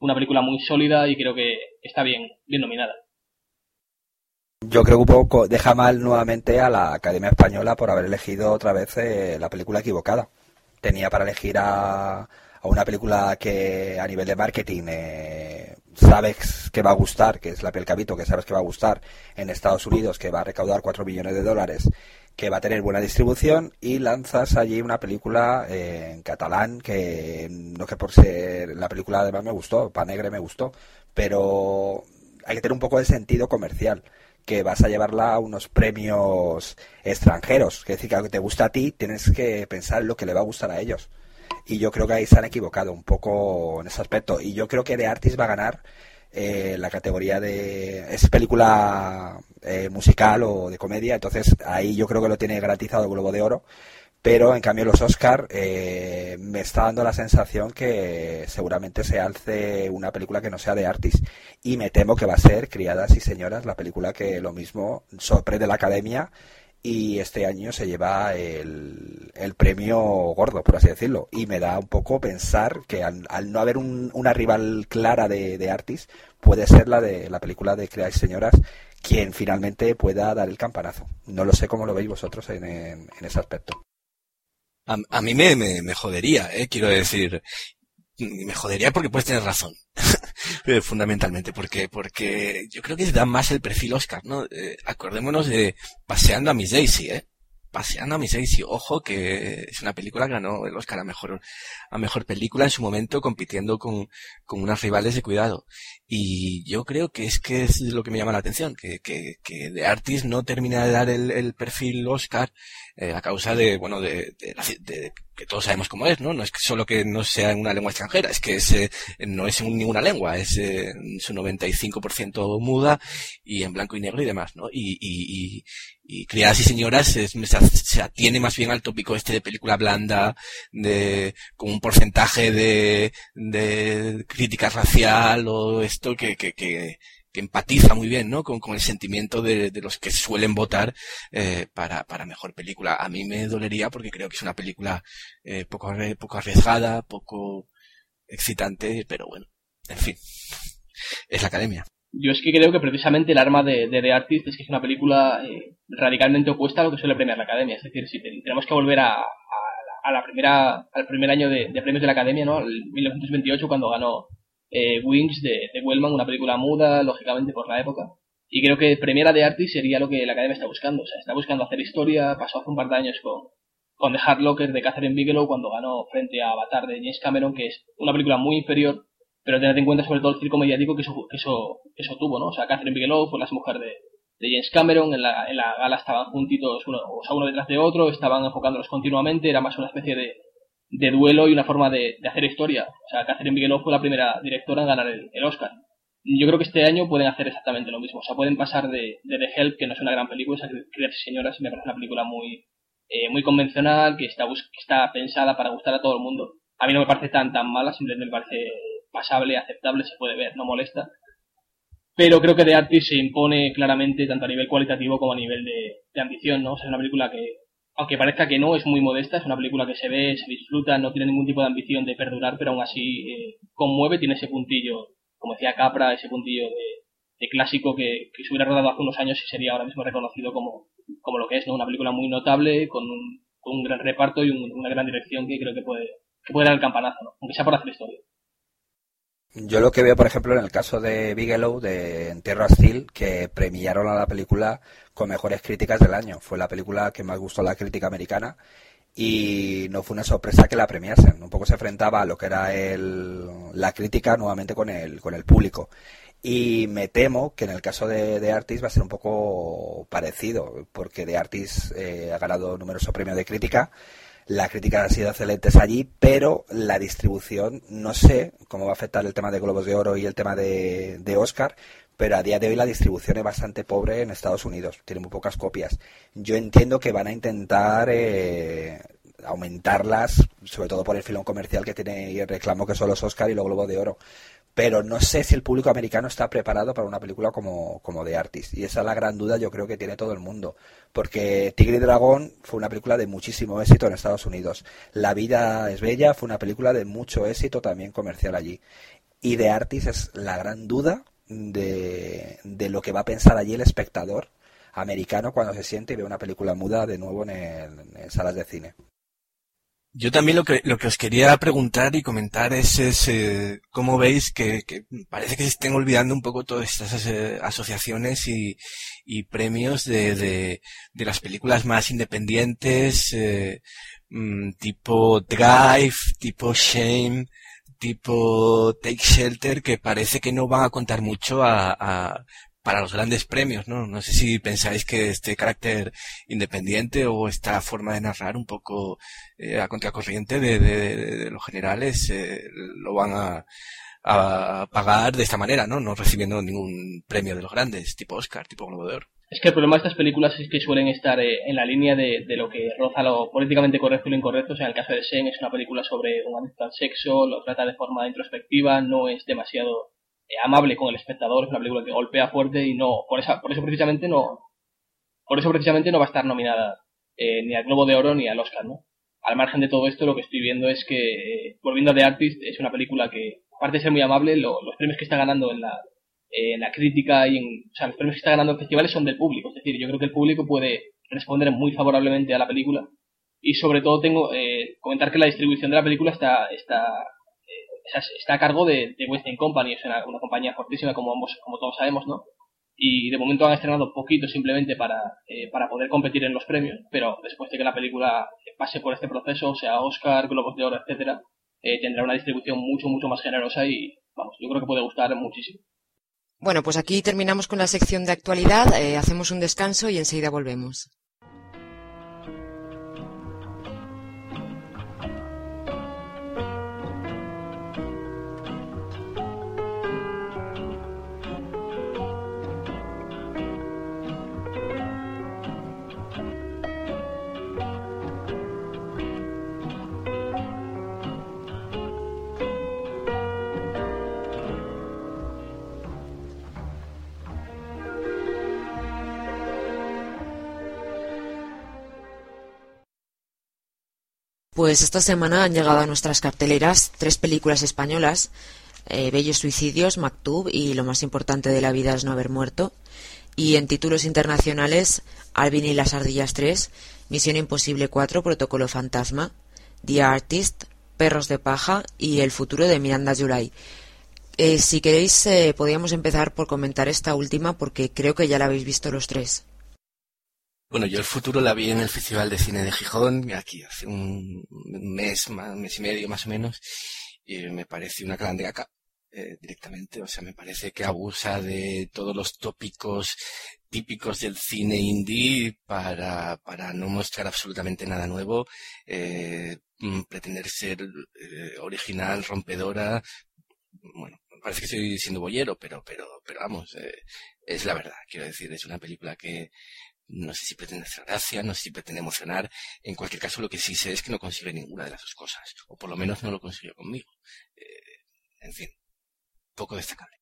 una película muy sólida y creo que está bien, bien nominada. Yo creo que un poco deja mal nuevamente a la Academia Española por haber elegido otra vez eh, la película equivocada. Tenía para elegir a, a una película que a nivel de marketing eh, sabes que va a gustar, que es La piel cabito, que sabes que va a gustar en Estados Unidos, que va a recaudar 4 millones de dólares, que va a tener buena distribución y lanzas allí una película eh, en catalán que no que por ser la película además me gustó, Panegre me gustó, pero hay que tener un poco de sentido comercial que vas a llevarla a unos premios extranjeros, que decir que algo que te gusta a ti, tienes que pensar en lo que le va a gustar a ellos y yo creo que ahí se han equivocado un poco en ese aspecto. Y yo creo que The Artist va a ganar eh, la categoría de es película eh, musical o de comedia, entonces ahí yo creo que lo tiene garantizado el Globo de Oro. Pero en cambio los Oscar eh, me está dando la sensación que seguramente se alce una película que no sea de Artist. Y me temo que va a ser Criadas y Señoras, la película que lo mismo sorprende la academia y este año se lleva el, el, premio gordo, por así decirlo. Y me da un poco pensar que al, no haber una rival clara de, Artis, puede ser la de la película de Creáis Señoras quien finalmente pueda dar el campanazo. No lo sé cómo lo veis vosotros en, en, ese aspecto. A, mí me, me, jodería, ¿eh? quiero decir, me jodería porque puedes tener razón. Fundamentalmente, porque, porque yo creo que da más el perfil Oscar, ¿no? Eh, acordémonos de Paseando a Miss Daisy, ¿eh? Paseando a Miss Daisy, ojo que es una película que ganó el Oscar a mejor, a mejor película en su momento compitiendo con, con unas rivales de cuidado. Y yo creo que es que es lo que me llama la atención, que, que, que The Artist no termina de dar el, el perfil Oscar eh, a causa de, bueno, de, de, de, que todos sabemos cómo es, ¿no? No es solo que no sea en una lengua extranjera, es que es, eh, no es en ninguna lengua, es eh, su 95% muda y en blanco y negro y demás, ¿no? Y, y, y, y Criadas y Señoras se, se, atiene más bien al tópico este de película blanda, de, con un porcentaje de, de crítica racial o esto que, que, que, que empatiza muy bien, ¿no? Con, el sentimiento de, los que suelen votar eh, para, mejor película. A mí me dolería porque creo que es una película eh, poco, arriesgada, poco excitante, pero bueno, en fin, es la academia. Yo es que creo que precisamente el arma de, de The Artist es que es una película eh, radicalmente opuesta a lo que suele premiar la academia. Es decir, si tenemos que volver a, la primera, al primer año de, de premios de la academia, ¿no? El 1928 cuando ganó eh, Wings de, de Wellman, una película muda, lógicamente por la época. Y creo que Premiera de Artist sería lo que la Academia está buscando. O sea, está buscando hacer historia. Pasó hace un par de años con, con The Hard Locker de Catherine Bigelow cuando ganó frente a Avatar de James Cameron, que es una película muy inferior, pero tened en cuenta sobre todo el circo mediático que eso, que eso, que eso tuvo, ¿no? O sea, Catherine Bigelow fue la mujer de, de James Cameron, en la, en la gala estaban juntitos uno, o sea, uno detrás de otro, estaban enfocándolos continuamente, era más una especie de, de duelo y una forma de, de, hacer historia. O sea, Catherine Bigelow fue la primera directora en ganar el, Oscar. Yo creo que este año pueden hacer exactamente lo mismo. O sea, pueden pasar de, de The Help, que no es una gran película, esa Criadas Señoras me parece una película muy, eh, muy convencional, que está, que está pensada para gustar a todo el mundo. A mí no me parece tan tan mala, simplemente me parece pasable, aceptable, se puede ver, no molesta. Pero creo que The Artist se impone claramente tanto a nivel cualitativo como a nivel de, de ambición, ¿no? O sea, es una película que aunque parezca que no, es muy modesta, es una película que se ve, se disfruta, no tiene ningún tipo de ambición de perdurar, pero aún así eh, conmueve, tiene ese puntillo, como decía Capra, ese puntillo de, clásico que, que, se hubiera rodado hace unos años y sería ahora mismo reconocido como, como lo que es, ¿no? Una película muy notable, con un, con un gran reparto y un, una gran dirección que creo que puede, que puede dar el campanazo, ¿no? Aunque sea por hacer historia. Yo lo que veo, por ejemplo, en el caso de Bigelow, de Tierra Steel, que premiaron a la película con mejores críticas del año. Fue la película que más gustó a la crítica americana y no fue una sorpresa que la premiasen. Un poco se enfrentaba a lo que era el, la crítica nuevamente con el, con el público. Y me temo que en el caso de, de Artis va a ser un poco parecido, porque de Artis eh, ha ganado numerosos premios de crítica la crítica ha sido excelente allí, pero la distribución, no sé cómo va a afectar el tema de Globos de Oro y el tema de, de Oscar, pero a día de hoy la distribución es bastante pobre en Estados Unidos, tiene muy pocas copias. Yo entiendo que van a intentar eh, aumentarlas, sobre todo por el filón comercial que tiene y el reclamo que son los Oscar y los Globos de Oro pero no sé si el público americano está preparado para una película como, como The Artist. Y esa es la gran duda, yo creo que tiene todo el mundo. Porque Tigre y Dragón fue una película de muchísimo éxito en Estados Unidos. La vida es bella fue una película de mucho éxito también comercial allí. Y The Artist es la gran duda de, de lo que va a pensar allí el espectador americano cuando se siente y ve una película muda de nuevo en, en salas de cine. Yo también lo que, lo que os quería preguntar y comentar es, es eh, cómo veis que, parece que se estén olvidando un poco todas estas eh, asociaciones y, premios de, las películas más independientes, eh, mm, tipo Drive, tipo Shame, tipo Take Shelter, que parece que no van a contar mucho a para los grandes premios, ¿no? No sé si pensáis que este carácter independiente o esta forma de narrar un poco eh, a contracorriente de, de, los generales eh, lo van a, a, pagar de esta manera, ¿no? No recibiendo ningún premio de los grandes, tipo Oscar, tipo Globo de Oro. Es que el problema de estas películas es que suelen estar eh, en la línea de, de, lo que roza lo políticamente correcto y lo incorrecto. O sea, en el caso de Sen es una película sobre un adicto al sexo, lo trata de forma introspectiva, no es demasiado amable con el espectador, es una película que golpea fuerte y no, por, esa, por eso precisamente no, por eso precisamente no va a estar nominada eh, ni al Globo de Oro ni al Oscar, ¿no? Al margen de todo esto, lo que estoy viendo es que, eh, volviendo a The Artist, es una película que, aparte de ser muy amable, lo, los premios que está ganando en la, eh, en la crítica y en, o sea, los premios que está ganando en festivales son del público. Es decir, yo creo que el público puede responder muy favorablemente a la película Y sobre todo tengo eh, comentar que la distribución de la película está está está a cargo de, de Western Company, es una, compañía fortísima como, como todos sabemos, ¿no? y de momento han estrenado poquito simplemente para, eh, para poder competir en los premios, pero después de que la película pase por este proceso, sea Oscar, Globos de Oro, etcétera, eh, tendrá una distribución mucho, mucho más generosa y, vamos, yo creo que puede gustar muchísimo. Bueno, pues aquí terminamos con la sección de actualidad, eh, hacemos un descanso y enseguida volvemos. Pues esta semana han llegado a nuestras carteleras tres películas españolas, eh, Bellos Suicidios, Maktub y Lo más importante de la vida es no haber muerto. Y en títulos internacionales, Alvin y las ardillas 3, Misión Imposible 4, Protocolo Fantasma, The Artist, Perros de Paja y El futuro de Miranda July. Eh, si queréis, eh, podríamos empezar por comentar esta última porque creo que ya la habéis visto los tres. Bueno, yo el futuro la vi en el Festival de Cine de Gijón, aquí hace un mes, un mes y medio más o menos, y me parece una grande eh, directamente. O sea, me parece que abusa de todos los tópicos típicos del cine indie para, para no mostrar absolutamente nada nuevo, eh, mm, pretender ser eh, original, rompedora. Bueno, parece que estoy siendo boyero, pero, pero, pero vamos, eh, es la verdad. Quiero decir, es una película que no sé si pretende hacer gracia, no sé si pretende emocionar. En cualquier caso, lo que sí sé es que no consigue ninguna de las dos cosas. O por lo menos no lo consiguió conmigo. Eh, en fin, poco destacable.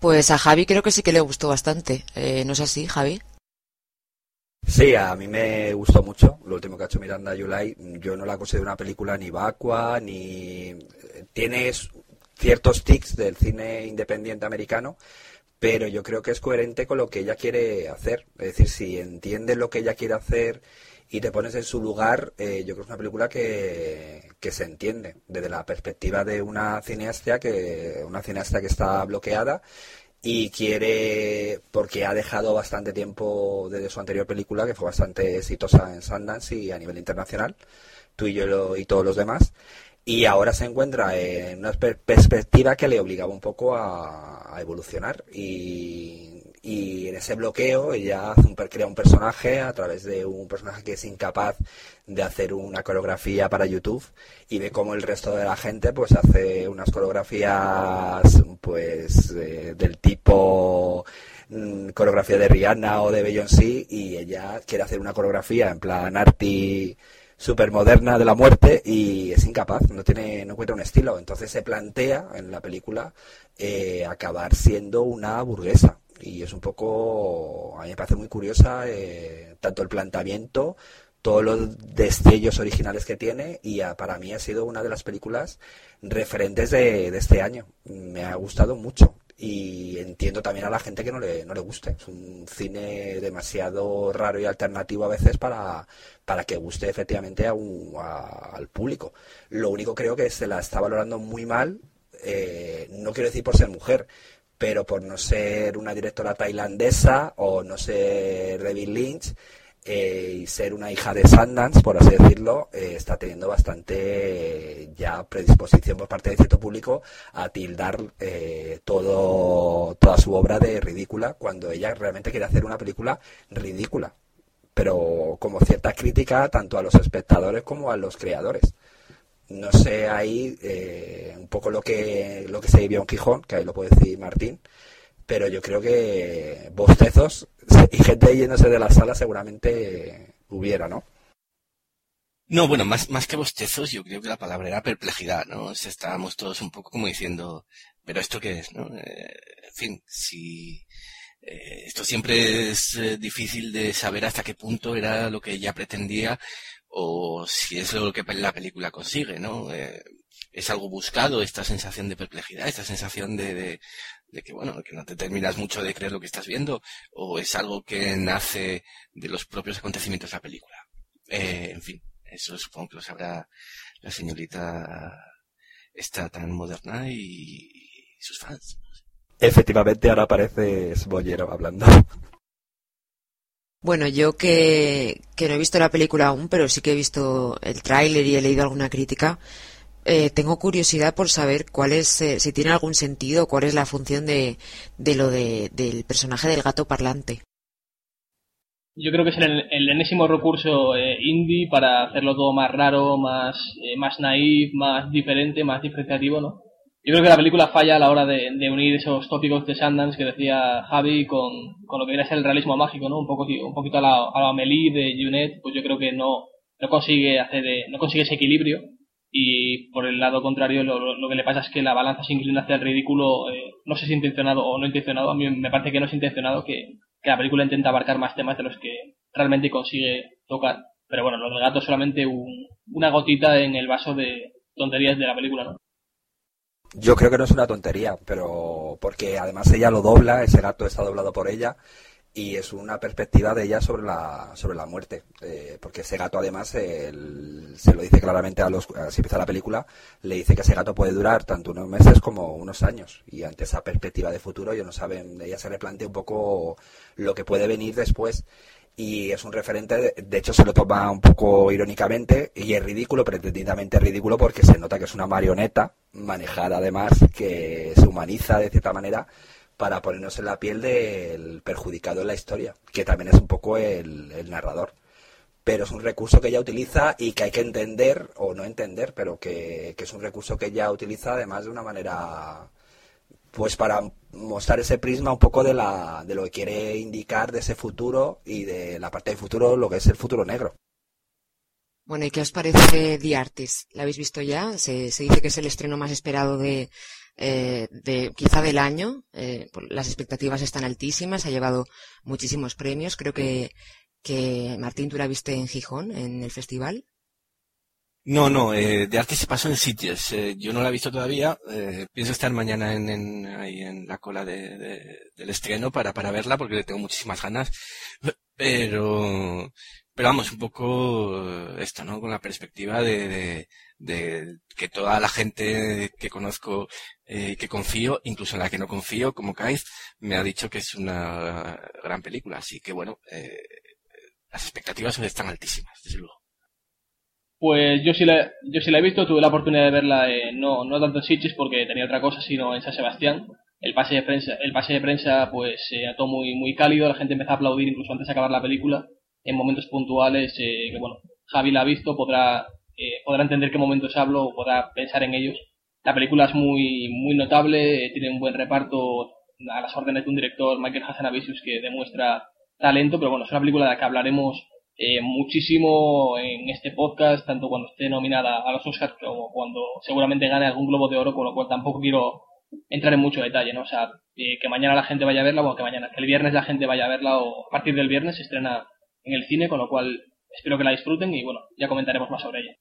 Pues a Javi creo que sí que le gustó bastante. Eh, ¿No es así, Javi? Sí, a mí me gustó mucho lo último que ha hecho Miranda July. Yo no la considero una película ni vacua, ni... Tiene ciertos tics del cine independiente americano, pero yo creo que es coherente con lo que ella quiere hacer. Es decir, si entiendes lo que ella quiere hacer y te pones en su lugar, eh, yo creo que es una película que, que, se entiende desde la perspectiva de una cineasta que una cineasta que está bloqueada y quiere porque ha dejado bastante tiempo desde su anterior película que fue bastante exitosa en Sundance y a nivel internacional tú y yo y todos los demás y ahora se encuentra en una perspectiva que le obligaba un poco a, evolucionar y, en ese bloqueo ella hace un, crea un personaje a través de un personaje que es incapaz de hacer una coreografía para YouTube y ve cómo el resto de la gente pues hace unas coreografías pues eh, del tipo mm, coreografía de Rihanna o de Beyoncé y ella quiere hacer una coreografía en plan arty super moderna de la muerte y es incapaz, no tiene, no encuentra un estilo. Entonces se plantea en la película eh, acabar siendo una burguesa. Y es un poco, a mí me parece muy curiosa eh, tanto el planteamiento, todos los destellos originales que tiene y para mí ha sido una de las películas referentes de este año. Me ha gustado mucho y entiendo también a la gente que no le, no le guste. Es un cine demasiado raro y alternativo a veces para, para que guste efectivamente a al público. Lo único creo que se la está valorando muy mal, eh, no quiero decir por ser mujer, pero por no ser una directora tailandesa o no ser David Lynch eh, y ser una hija de Sundance, por así decirlo, eh, está teniendo bastante ya predisposición por parte de cierto público a tildar eh, todo, toda su obra de ridícula cuando ella realmente quiere hacer una película ridícula, pero como cierta crítica tanto a los espectadores como a los creadores. No sé ahí un poco lo que, lo que se vivió en Gijón, que ahí lo puede decir Martín, pero yo creo que bostezos y gente yéndose de la sala seguramente hubiera, ¿no? No, bueno, más, que bostezos, yo creo que la palabra era perplejidad, ¿no? Estábamos todos un poco como diciendo, ¿pero esto qué es, no? Eh, en fin, si... Eh, esto siempre es eh, difícil de saber hasta qué punto era lo que ella pretendía o si es lo que la película consigue, ¿no? es algo buscado esta sensación de perplejidad, esta sensación de, de que bueno, que no te terminas mucho de creer lo que estás viendo, o es algo que nace de los propios acontecimientos de la película. Eh, en fin, eso supongo que lo sabrá la señorita esta tan moderna y, sus fans. Efectivamente, ahora aparece Bollero hablando. Bueno, yo que, que no he visto la película aún, pero sí que he visto el tráiler y he leído alguna crítica, eh, tengo curiosidad por saber cuál es, eh, si tiene algún sentido, cuál es la función de, de lo de, del personaje del gato parlante. Yo creo que es el, enésimo recurso eh, indie para hacerlo todo más raro, más, más naif, más diferente, más diferenciativo, ¿no? Yo creo que la película falla a la hora de, unir esos tópicos de Sundance que decía Javi con, con, lo que viene a ser el realismo mágico, ¿no? Un, poco, un poquito a la, a la Amélie de Junet, pues yo creo que no, no consigue hacer no consigue ese equilibrio y por el lado contrario lo, lo, que le pasa es que la balanza se inclina hacia el ridículo, eh, no sé si intencionado o no intencionado, a mí me parece que no es intencionado, que, que la película intenta abarcar más temas de los que realmente consigue tocar. Pero bueno, lo del gato es solamente un, una gotita en el vaso de tonterías de la película, ¿no? Yo creo que no es una tontería, pero porque además ella lo dobla, ese gato está doblado por ella y es una perspectiva de ella sobre la sobre la muerte, eh, porque ese gato además se lo dice claramente a los si empieza la película, le dice que ese gato puede durar tanto unos meses como unos años. Y ante esa perspectiva de futuro ellos no saben, ella se replantea un poco lo que puede venir después. Y es un referente, de hecho se lo toma un poco irónicamente y es ridículo, pretendidamente ridículo porque se nota que es una marioneta manejada además que se humaniza de cierta manera para ponernos en la piel del perjudicado en la historia, que también es un poco el, narrador. Pero es un recurso que ella utiliza y que hay que entender, o no entender, pero que, es un recurso que ella utiliza además de una manera pues para mostrar ese prisma un poco de, la, de lo que quiere indicar de ese futuro y de la parte del futuro, lo que es el futuro negro. Bueno, ¿y qué os parece The Artist? ¿La habéis visto ya? Se dice que es el estreno más esperado de, eh, de quizá del año. Eh, las expectativas están altísimas, ha llevado muchísimos premios. Creo que, que Martín, tú la viste en Gijón, en el festival. No, no, eh, de arte se pasó en Sitges. Eh, yo no la he visto todavía. Eh, pienso estar mañana en, en, ahí en la cola de, del estreno para, para verla porque le tengo muchísimas ganas. Pero, pero vamos, un poco esto, ¿no? Con la perspectiva de, de que toda la gente que conozco, eh, que confío, incluso en la que no confío, como Kaiz, me ha dicho que es una gran película. Así que bueno, eh, las expectativas están altísimas, desde luego. Pues yo sí la, yo la he visto, tuve la oportunidad de verla no, no tanto en Sitges porque tenía otra cosa, sino en San Sebastián. El pase de prensa, el pase de prensa pues se ató muy, muy cálido, la gente empezó a aplaudir incluso antes de acabar la película, en momentos puntuales, eh, que bueno, Javi la ha visto, podrá, eh, podrá entender qué momentos hablo o podrá pensar en ellos. La película es muy, muy notable, tiene un buen reparto a las órdenes de un director, Michael Hassanavicius, que demuestra talento, pero bueno, es una película de la que hablaremos eh, muchísimo en este podcast, tanto cuando esté nominada a los Oscars como cuando seguramente gane algún Globo de Oro, con lo cual tampoco quiero entrar en mucho detalle, ¿no? O sea, eh, que mañana la gente vaya a verla, o que mañana, que el viernes la gente vaya a verla, o a partir del viernes se estrena en el cine, con lo cual espero que la disfruten y bueno, ya comentaremos más sobre ella.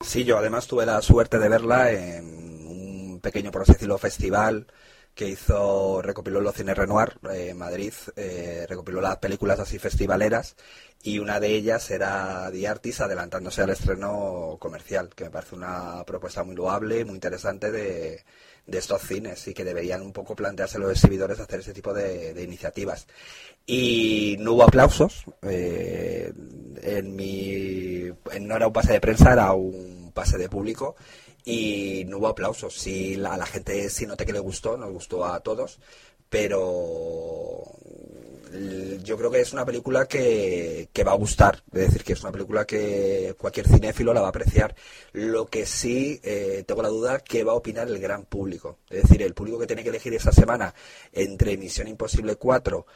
Sí, yo además tuve la suerte de verla en un pequeño, por así decirlo, festival que hizo, recopiló los cines Renoir en Madrid, eh, recopiló las películas así festivaleras y una de ellas era The Artist adelantándose al estreno comercial, que me parece una propuesta muy loable, muy interesante de, de estos cines y que deberían un poco plantearse los exhibidores hacer ese tipo de, iniciativas. Y no hubo aplausos, eh, en mi, no era un pase de prensa, era un pase de público y no hubo aplausos. Sí, a la gente sí noté que le gustó, nos gustó a todos, pero yo creo que es una película que, que, va a gustar, es decir, que es una película que cualquier cinéfilo la va a apreciar. Lo que sí eh, tengo la duda que va a opinar el gran público, es decir, el público que tiene que elegir esa semana entre Misión Imposible 4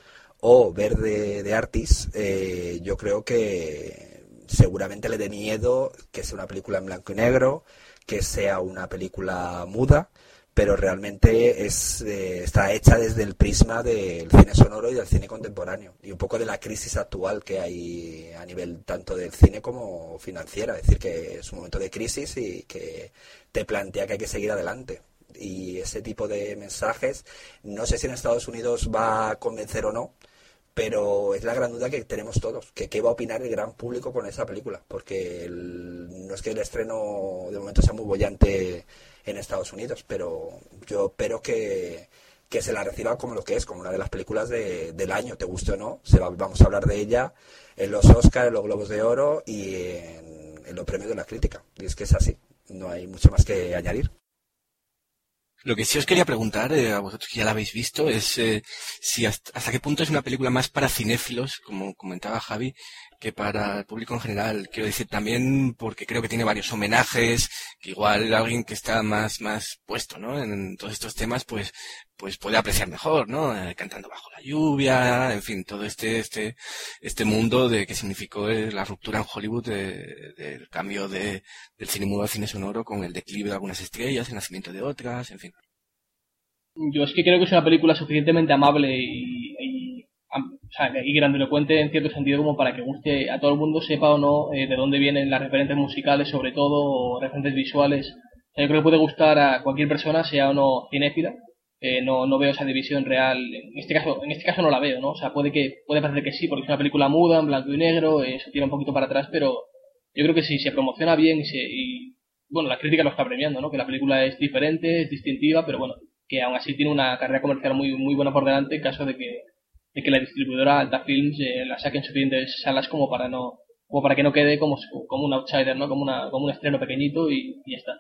o Verde de Artis, eh, yo creo que seguramente le dé miedo que sea una película en blanco y negro, que sea una película muda, pero realmente es, eh, está hecha desde el prisma del cine sonoro y del cine contemporáneo y un poco de la crisis actual que hay a nivel tanto del cine como financiera, es decir, que es un momento de crisis y que te plantea que hay que seguir adelante. Y ese tipo de mensajes, no sé si en Estados Unidos va a convencer o no, pero es la gran duda que tenemos todos, que qué va a opinar el gran público con esa película, porque no es que el estreno de momento sea muy bollante en Estados Unidos, pero yo espero que, se la reciba como lo que es, como una de las películas del año, te guste o no, se vamos a hablar de ella en los Oscars, en los Globos de Oro y en, en los premios de la crítica, y es que es así, no hay mucho más que añadir. Lo que sí os quería preguntar, eh, a vosotros que ya la habéis visto, es eh, si hasta, qué punto es una película más para cinéfilos, como comentaba Javi, que para el público en general. Quiero decir también porque creo que tiene varios homenajes, que igual alguien que está más, más puesto, ¿no? En, todos estos temas, pues, pues puede apreciar mejor, ¿no? Eh, cantando bajo la lluvia, en fin, todo este, este, este mundo de que significó la ruptura en Hollywood del cambio de, del cine mudo al cine sonoro con el declive de algunas estrellas, el nacimiento de otras, en fin. Yo es que creo que es una película suficientemente amable y, y grandilocuente en cierto sentido como para que guste a todo el mundo, sepa o no eh, de dónde vienen las referentes musicales, sobre todo, o referentes visuales. yo creo que puede gustar a cualquier persona, sea o no cinéfila. Eh, no, no veo esa división real. En este caso, en este caso no la veo, ¿no? O sea, puede que puede parecer que sí, porque es una película muda, en blanco y negro, eso tira un poquito para atrás, pero yo creo que si se promociona bien y, se, y bueno, la crítica lo está premiando, ¿no? Que la película es diferente, es distintiva, pero bueno, que aún así tiene una carrera comercial muy, muy buena por delante en caso de que, de que la distribuidora Alta Films eh, la saque en suficientes salas como para no como para que no quede como, como un outsider, ¿no? Como, una, como un estreno pequeñito y, y ya está.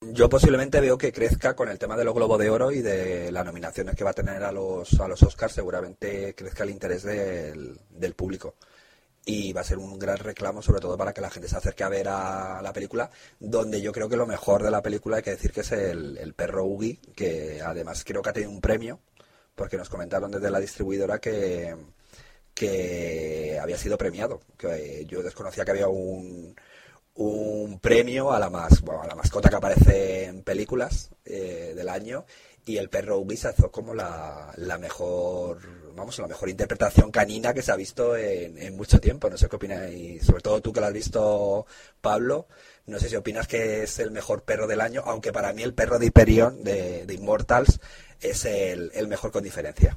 Yo posiblemente veo que crezca con el tema de los Globo de Oro y de las nominaciones que va a tener a los, a los Oscars, seguramente crezca el interés del, del público y va a ser un gran reclamo sobre todo para que la gente se acerque a ver a la película donde yo creo que lo mejor de la película hay que decir que es el, perro Ugi que además creo que ha tenido un premio porque nos comentaron desde la distribuidora que que había sido premiado que yo desconocía que había un un premio a la más a la mascota que aparece en películas eh, del año y el perro Ugi se como la, la mejor vamos, la mejor interpretación canina que se ha visto en, mucho tiempo. No sé qué opinas, y sobre todo tú que lo has visto, Pablo, no sé si opinas que es el mejor perro del año, aunque para mí el perro de Hyperion, de, Immortals, es el, mejor con diferencia.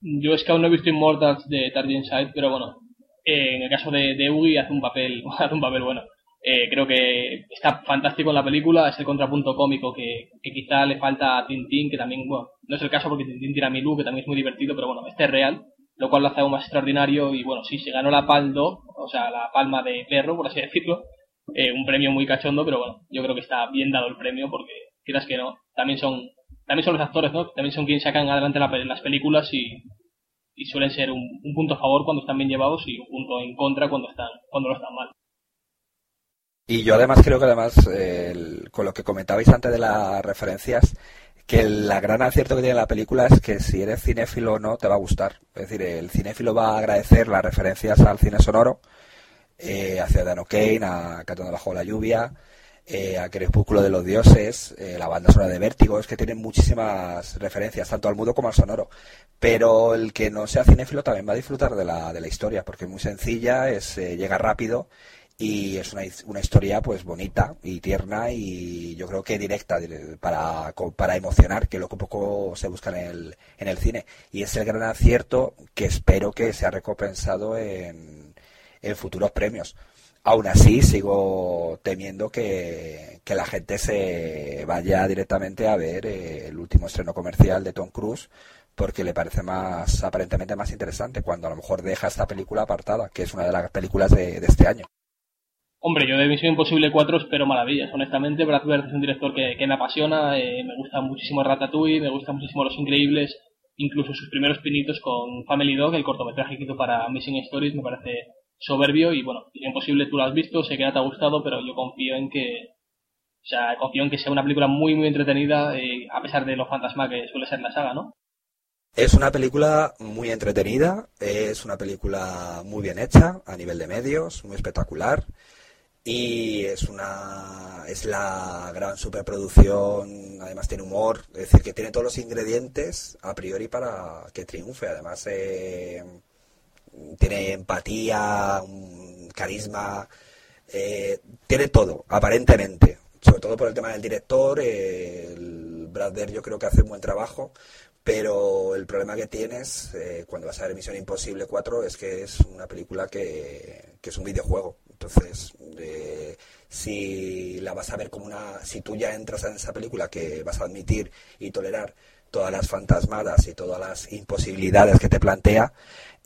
Yo es que aún no he visto Immortals de Target Side, pero bueno, eh, en el caso de, de Ugi hace un papel, hace un papel bueno. Eh, creo que está fantástico en la película, es el contrapunto cómico que, quizá le falta a Tintín, que también, bueno, no es el caso porque Tintín tiene a Milú, que también es muy divertido, pero bueno, este es real, lo cual lo hace aún más extraordinario y bueno, sí, se ganó la Paldo, o sea, la palma de perro, por así decirlo, eh, un premio muy cachondo, pero bueno, yo creo que está bien dado el premio porque, quieras que no, también son, también son los actores, ¿no? También son quienes sacan adelante las películas y, suelen ser un, un punto a favor cuando están bien llevados y un punto en contra cuando están, cuando lo están mal. Y yo además creo que además, con lo que comentabais antes de las referencias, que la gran acierto que tiene la película es que si eres cinéfilo o no, te va a gustar. Es decir, el cinéfilo va a agradecer las referencias al cine sonoro, eh, a Ciudadano Kane, a Cantando bajo la lluvia, eh, a Crepúsculo de los Dioses, eh, la banda sonora de Vértigo, es que tienen muchísimas referencias, tanto al mudo como al sonoro. Pero el que no sea cinéfilo también va a disfrutar de la, de la historia, porque es muy sencilla, es llega rápido y es una, una, historia pues bonita y tierna y yo creo que directa para, para emocionar, que lo que poco se busca en el, en el cine. Y es el gran acierto que espero que sea recompensado en, en futuros premios. Aún así, sigo temiendo que, que, la gente se vaya directamente a ver eh, el último estreno comercial de Tom Cruise porque le parece más aparentemente más interesante cuando a lo mejor deja esta película apartada, que es una de las películas de este año. Hombre, yo de Misión Imposible 4 espero maravillas, honestamente. Brad Bird es un director que, me apasiona, eh, me gusta muchísimo Ratatouille, me gusta muchísimo Los Increíbles, incluso sus primeros pinitos con Family Dog, el cortometraje que hizo para Missing Stories, me parece soberbio y bueno, Imposible tú lo has visto, sé que no te ha gustado, pero yo confío en que, o sea, confío en que sea una película muy muy entretenida, eh, a pesar de lo fantasma que suele ser la saga, ¿no? Es una película muy entretenida, es una película muy bien hecha a nivel de medios, muy espectacular y es una es la gran superproducción además tiene humor es decir que tiene todos los ingredientes a priori para que triunfe además eh, tiene empatía carisma eh, tiene todo aparentemente sobre todo por el tema del director el Brad yo creo que hace un buen trabajo Pero el problema que tienes eh, cuando vas a ver Misión Imposible 4 es que es una película que, que es un videojuego. Entonces, eh, si la vas a ver como una... Si tú ya entras en esa película que vas a admitir y tolerar todas las fantasmadas y todas las imposibilidades que te plantea,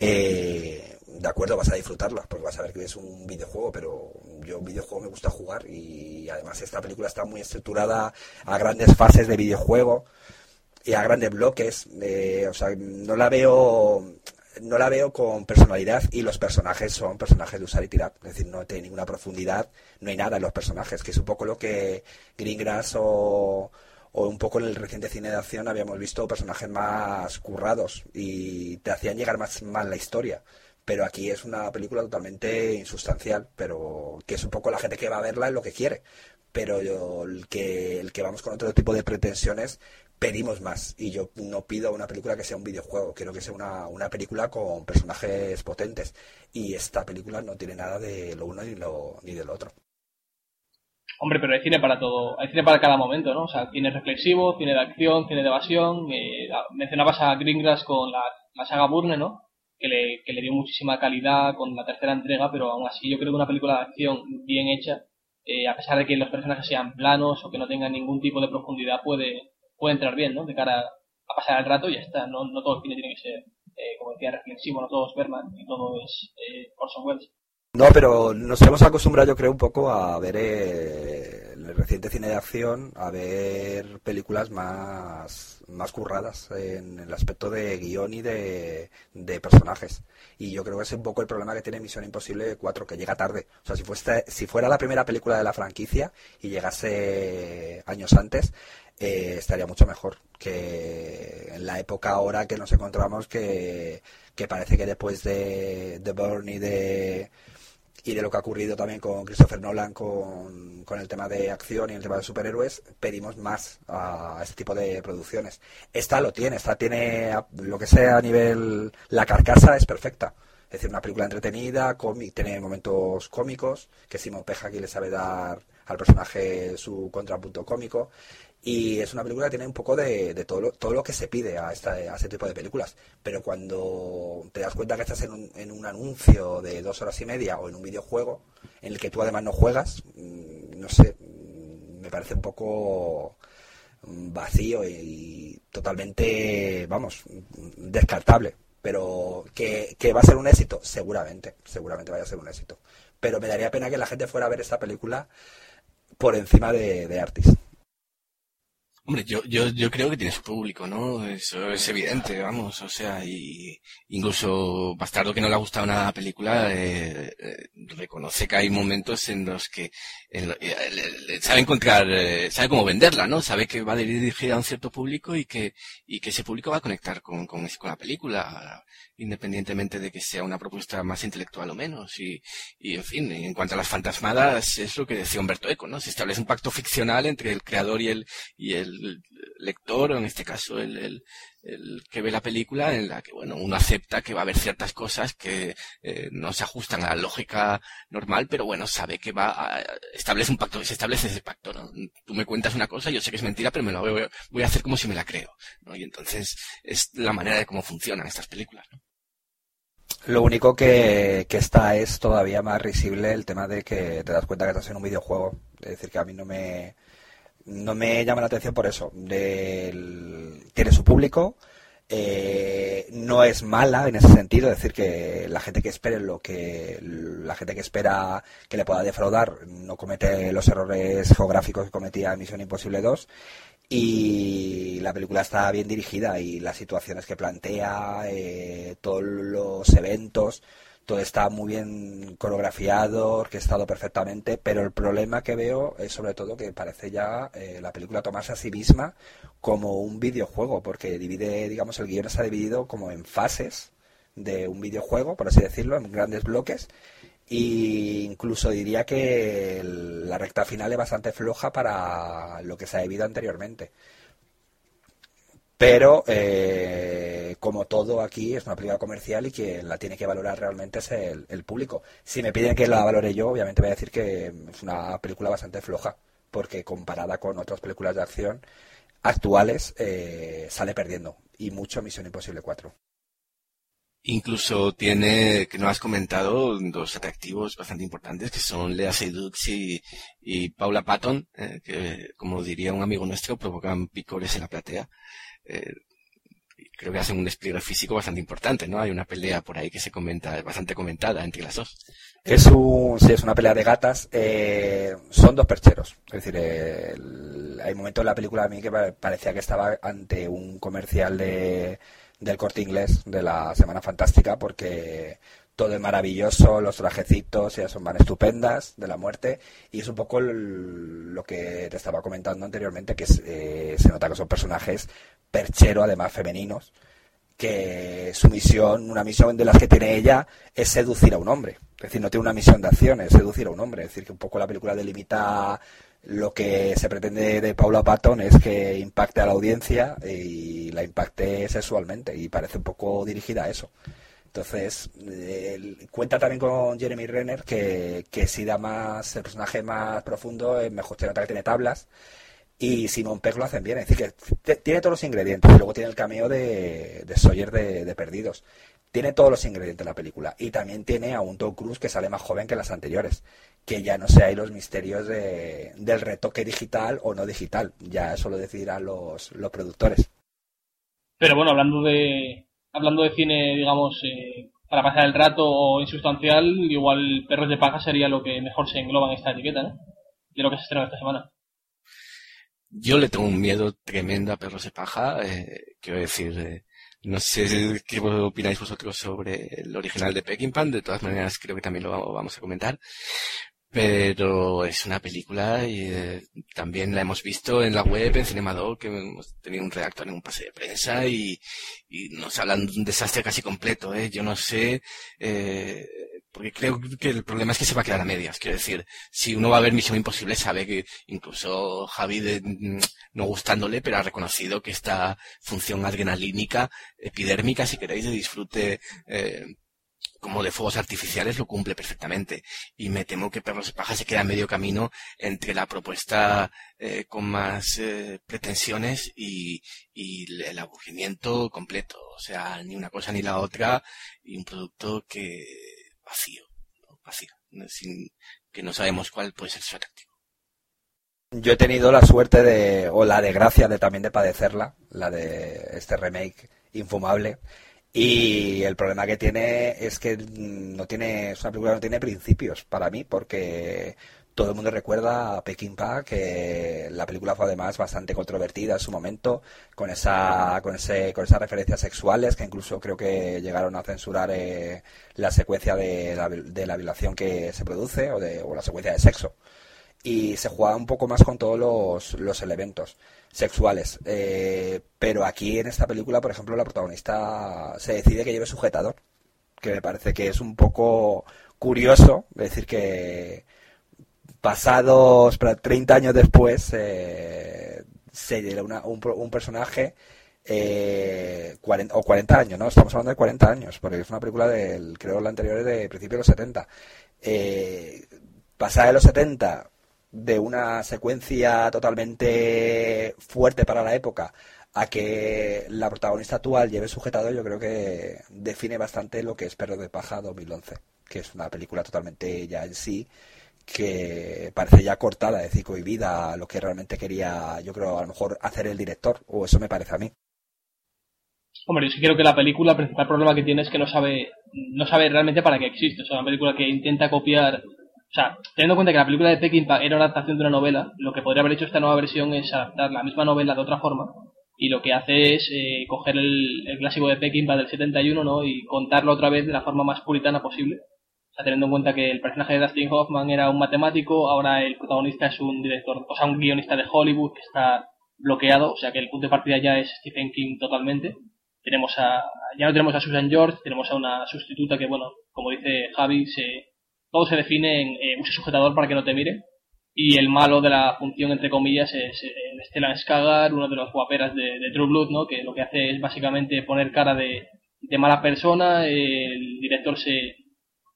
eh, de acuerdo, vas a disfrutarla, porque vas a ver que es un videojuego, pero yo videojuego me gusta jugar y además esta película está muy estructurada a grandes fases de videojuego y a grandes bloques, o sea, no la veo no la veo con personalidad y los personajes son personajes de usar y tirar, es decir, no tiene ninguna profundidad, no hay nada en los personajes, que es un poco lo que Greengrass o, o un poco en el reciente cine de acción habíamos visto personajes más currados y te hacían llegar más mal la historia. Pero aquí es una película totalmente insustancial, pero que es un poco la gente que va a verla es lo que quiere. Pero yo, el, que, el que vamos con otro tipo de pretensiones pedimos más. Y yo no pido una película que sea un videojuego, quiero que sea una, una película con personajes potentes. Y esta película no tiene nada de lo uno ni, lo, ni del otro. Hombre, pero hay cine para todo, hay cine para cada momento, ¿no? O sea, cine reflexivo, cine de acción, cine de evasión. Eh, mencionabas a Greengrass con la, saga Burne, ¿no? Que le, que le dio muchísima calidad con la tercera entrega, pero aún así yo creo que una película de acción bien hecha, eh, a pesar de que los personajes sean planos o que no tengan ningún tipo de profundidad, puede, puede entrar bien, ¿no? De cara a pasar el rato y ya está. No, no todo el cine tiene que ser, eh, como decía, reflexivo, no todo es Berman y todo es eh, Orson Welles. No, pero nos hemos acostumbrado, yo creo, un poco a ver eh, el reciente cine de acción, a ver películas más, más curradas en el aspecto de guion y de, personajes. Y yo creo que es un poco el problema que tiene Misión Imposible 4, que llega tarde. O sea, si, fuese, si fuera la primera película de la franquicia y llegase años antes, eh, estaría mucho mejor que en la época ahora que nos encontramos que, que parece que después de, de Burn y de y de lo que ha ocurrido también con Christopher Nolan con, con, el tema de acción y el tema de superhéroes, pedimos más a este tipo de producciones. Esta lo tiene, esta tiene lo que sea a nivel, la carcasa es perfecta. Es decir, una película entretenida, cómic, tiene momentos cómicos, que Simon Peja aquí le sabe dar al personaje su contrapunto cómico. Y es una película que tiene un poco de, todo, lo, todo lo que se pide a, esta, a este tipo de películas. Pero cuando te das cuenta que estás en un, en un anuncio de dos horas y media o en un videojuego en el que tú además no juegas, mm, no sé, mm, me parece un poco vacío y, totalmente, vamos, descartable. Pero que, que va a ser un éxito, seguramente, seguramente vaya a ser un éxito. Pero me daría pena que la gente fuera a ver esta película por encima de, de Artis. Hombre, yo, yo, yo creo que tiene su público, ¿no? Eso es evidente, vamos, o sea, y incluso Bastardo que no le ha gustado nada la película, eh, eh, reconoce que hay momentos en los que eh, sabe encontrar, sabe cómo venderla, ¿no? Sabe que va dirigida a un cierto público y que, y que ese público va a conectar con, con, con la película independientemente de que sea una propuesta más intelectual o menos. Y, en fin, en cuanto a las fantasmadas, es lo que decía Humberto Eco, ¿no? Se establece un pacto ficcional entre el creador y el, y el lector, o en este caso el, el, el que ve la película, en la que, bueno, uno acepta que va a haber ciertas cosas que eh, no se ajustan a la lógica normal, pero bueno, sabe que va a, establece un pacto, se establece ese pacto, ¿no? Tú me cuentas una cosa, yo sé que es mentira, pero me lo voy, voy a hacer como si me la creo, ¿no? Y entonces es la manera de cómo funcionan estas películas, ¿no? Lo único que, que está es todavía más risible el tema de que te das cuenta que estás en un videojuego. Es decir, que a mí no me, no me llama la atención por eso. Del, tiene su público, eh, no es mala en ese sentido, es decir, que la gente que espere lo que la gente que espera que le pueda defraudar no comete los errores geográficos que cometía Misión Imposible 2 y la película está bien dirigida y las situaciones que plantea, eh, todos los eventos, todo está muy bien coreografiado, orquestado perfectamente, pero el problema que veo es sobre todo que parece ya eh, la película tomarse a sí misma como un videojuego, porque divide, digamos, el guion está dividido como en fases de un videojuego, por así decirlo, en grandes bloques, y incluso diría que la recta final es bastante floja para lo que se ha vivido anteriormente. Pero, eh, como todo aquí, es una película comercial y quien la tiene que valorar realmente es el, el, público. Si me piden que la valore yo, obviamente voy a decir que es una película bastante floja, porque comparada con otras películas de acción, actuales eh, sale perdiendo. Y mucho Misión Imposible 4. Incluso tiene, que no has comentado, dos atractivos bastante importantes, que son Lea Seydoux y, y Paula Patton, eh, que, como diría un amigo nuestro, provocan picores en la platea. Eh, creo que hacen un despliegue físico bastante importante, ¿no? Hay una pelea por ahí que se comenta, bastante comentada entre las dos. Es un, sí, es una pelea de gatas. Eh, son dos percheros. Es decir, el, hay momentos en la película a mí que parecía que estaba ante un comercial de del corte inglés de la Semana Fantástica porque todo es maravilloso, los trajecitos ya son van estupendas de la muerte y es un poco lo que te estaba comentando anteriormente que eh, se nota que son personajes perchero además femeninos que su misión, una misión de las que tiene ella es seducir a un hombre. Es decir, no tiene una misión de acción, es seducir a un hombre. Es decir, que un poco la película delimita lo que se pretende de Paula Patton es que impacte a la audiencia y la impacte sexualmente y parece un poco dirigida a eso. Entonces, cuenta también con Jeremy Renner que, que si da más, el personaje más profundo, es mejor se nota que tiene tablas y Simon Pegg lo hacen bien, es decir, que tiene todos los ingredientes y luego tiene el cameo de, de Sawyer de, Perdidos. Tiene todos los ingredientes de la película y también tiene a un Tom Cruise que sale más joven que las anteriores que ya no sé hay los misterios de, del retoque digital o no digital. Ya eso lo decidirán los, los productores. Pero bueno, hablando de hablando de cine, digamos, eh, para pasar el rato o insustancial, igual Perros de Paja sería lo que mejor se engloba en esta etiqueta, ¿no? De lo que se estrena esta semana. Yo le tengo un miedo tremendo a Perros de Paja. Eh, quiero decir, eh, no sé qué opináis vosotros sobre el original de Peckinpah. De todas maneras, creo que también lo vamos a comentar pero es una película y eh, también la hemos visto en la web, en Cinemador, que hemos tenido un redactor en un pase de prensa y, nos hablan de un desastre casi completo, ¿eh? Yo no sé, eh, porque creo que el problema es que se va a quedar a medias. Quiero decir, si uno va a ver Misión Imposible, sabe que incluso Javi, mm, no gustándole, pero ha reconocido que esta función adrenalínica, epidérmica, si queréis, de disfrute eh, como de fuegos artificiales lo cumple perfectamente. Y me temo que Perros de Paja se queda medio camino entre la propuesta eh, con más eh, pretensiones y, el aburrimiento completo. O sea, ni una cosa ni la otra y un producto que vacío, vacío, sin, que no sabemos cuál puede ser su atractivo. Yo he tenido la suerte de, o la desgracia de también de padecerla, la de este remake infumable. Y el problema que tiene es que no tiene, es una película que no tiene principios para mí, porque todo el mundo recuerda a Peckinpah, que la película fue además bastante controvertida en su momento, con esa, con ese, con esas referencias sexuales, que incluso creo que llegaron a censurar eh, la secuencia de la, de la violación que se produce, o, de, o la secuencia de sexo. Y se juega un poco más con todos los, los elementos sexuales. Eh, pero aquí en esta película, por ejemplo, la protagonista se decide que lleve sujetador, que me parece que es un poco curioso, decir que pasados 30 años después eh, se lleva un, un, personaje eh, 40, o 40 años, ¿no? Estamos hablando de 40 años, porque es una película del, creo, la anterior es de principios de los 70. Eh, pasada de los 70, de una secuencia totalmente fuerte para la época a que la protagonista actual lleve sujetado, yo creo que define bastante lo que es Perro de Paja 2011, que es una película totalmente ya en sí que parece ya cortada, es decir, cohibida lo que realmente quería, yo creo, a lo mejor hacer el director, o eso me parece a mí. Hombre, yo sí creo que la película, el principal problema que tiene es que no sabe, no sabe realmente para qué existe. Es una película que intenta copiar o sea, teniendo en cuenta que la película de Peckinpah era una adaptación de una novela, lo que podría haber hecho esta nueva versión es adaptar la misma novela de otra forma y lo que hace es eh, coger el, clásico de Peckinpah del 71 ¿no? y contarlo otra vez de la forma más puritana posible. O sea, teniendo en cuenta que el personaje de Dustin Hoffman era un matemático, ahora el protagonista es un director, o sea, un guionista de Hollywood que está bloqueado, o sea que el punto de partida ya es Stephen King totalmente. Tenemos a, ya no tenemos a Susan George, tenemos a una sustituta que, bueno, como dice Javi, se, todo se define en eh, un sujetador para que no te mire. Y el malo de la función, entre comillas, es eh, Stellan Skagar, uno de los guaperas de, True Blood, ¿no? que lo que hace es básicamente poner cara de, mala persona. el director se,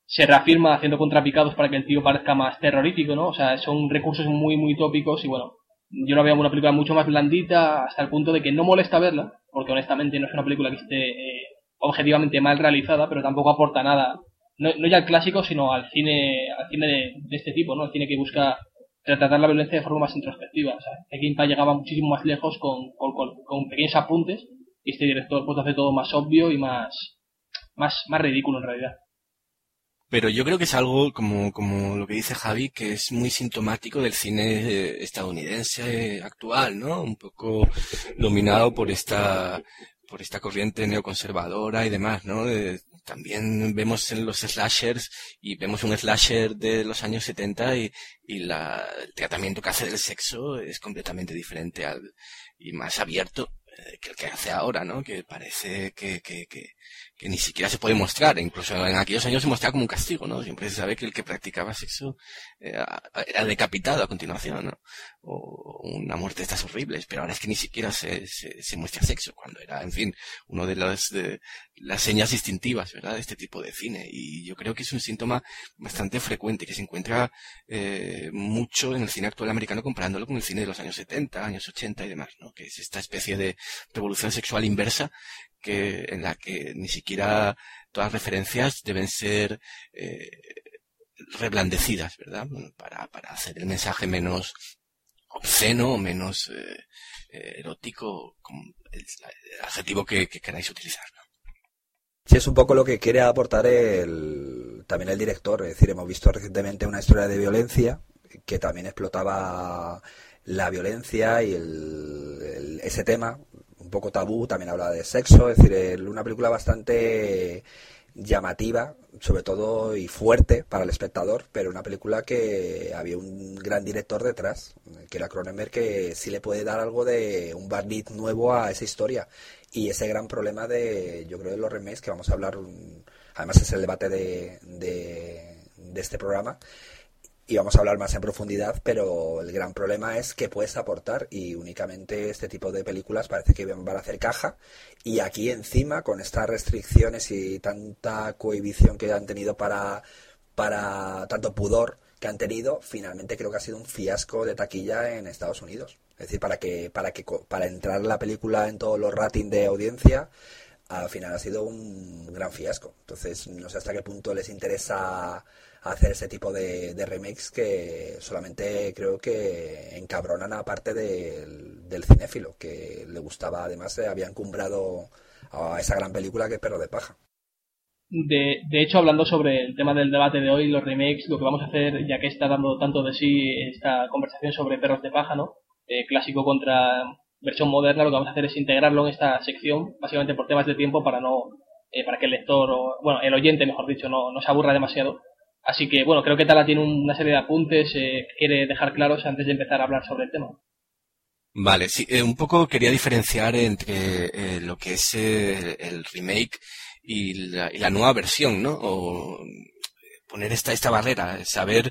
se reafirma haciendo contrapicados para que el tío parezca más terrorífico, ¿no? O sea, son recursos muy, muy tópicos y bueno, yo la veo una película mucho más blandita, hasta el punto de que no molesta verla, porque honestamente no es una película que esté eh, objetivamente mal realizada, pero tampoco aporta nada, no, ya al clásico, sino al cine, al cine de, este tipo, ¿no? El cine que busca tratar la violencia de forma más introspectiva. O sea, llegaba muchísimo más lejos con, con, pequeños apuntes y este director pues hace todo más obvio y más, más, más ridículo en realidad. Pero yo creo que es algo como, como lo que dice Javi, que es muy sintomático del cine eh, estadounidense actual, ¿no? Un poco dominado por esta, por esta corriente neoconservadora y demás, ¿no? También vemos en los slashers y vemos un slasher de los años 70 y, y la, el tratamiento que hace del sexo es completamente diferente al, y más abierto eh, que el que hace ahora, ¿no? Que parece que, que, que, que, ni siquiera se puede mostrar. Incluso en aquellos años se mostraba como un castigo, ¿no? Siempre se sabe que el que practicaba sexo eh, era decapitado a continuación, ¿no? O una muerte de estas horribles. Pero ahora es que ni siquiera se, se, muestra sexo, cuando era, en fin, uno de las, de, las señas distintivas, ¿verdad? De este tipo de cine. Y yo creo que es un síntoma bastante frecuente que se encuentra eh, mucho en el cine actual americano comparándolo con el cine de los años 70, años 80 y demás, ¿no? Que es esta especie de revolución sexual inversa que en la que ni siquiera todas las referencias deben ser eh, reblandecidas, ¿verdad? Para, para hacer el mensaje menos obsceno, menos eh, eh, erótico, el, adjetivo que, queráis utilizar. ¿no? Sí, es un poco lo que quiere aportar el, también el director. Es decir, hemos visto recientemente una historia de violencia que también explotaba la violencia y el, ese tema un poco tabú, también habla de sexo, es decir, una película bastante llamativa, sobre todo y fuerte para el espectador, pero una película que había un gran director detrás, que era Cronenberg, que sí le puede dar algo de un barniz nuevo a esa historia. Y ese gran problema de, yo creo, de los remakes, que vamos a hablar, además es el debate de, de este programa, y vamos a hablar más en profundidad, pero el gran problema es que puedes aportar y únicamente este tipo de películas parece que van a hacer caja y aquí encima con estas restricciones y tanta cohibición que han tenido para, para tanto pudor que han tenido, finalmente creo que ha sido un fiasco de taquilla en Estados Unidos. Es decir, para que para que para entrar la película en todos los ratings de audiencia, al final ha sido un gran fiasco. Entonces, no sé hasta qué punto les interesa hacer ese tipo de, remakes que solamente creo que encabronan a parte del, del cinéfilo, que le gustaba, además, se había encumbrado a esa gran película que es Perro de Paja. De, de, hecho, hablando sobre el tema del debate de hoy, los remakes, lo que vamos a hacer, ya que está dando tanto de sí esta conversación sobre Perros de Paja, ¿no? Eh, clásico contra versión moderna, lo que vamos a hacer es integrarlo en esta sección, básicamente por temas de tiempo para no eh, para que el lector, o, bueno, el oyente, mejor dicho, no, no se aburra demasiado Así que, bueno, creo que Tala tiene una serie de apuntes eh, quiere dejar claros antes de empezar a hablar sobre el tema. Vale, sí, eh, un poco quería diferenciar entre eh, lo que es el remake y la, nueva versión, ¿no? O poner esta, esta barrera, saber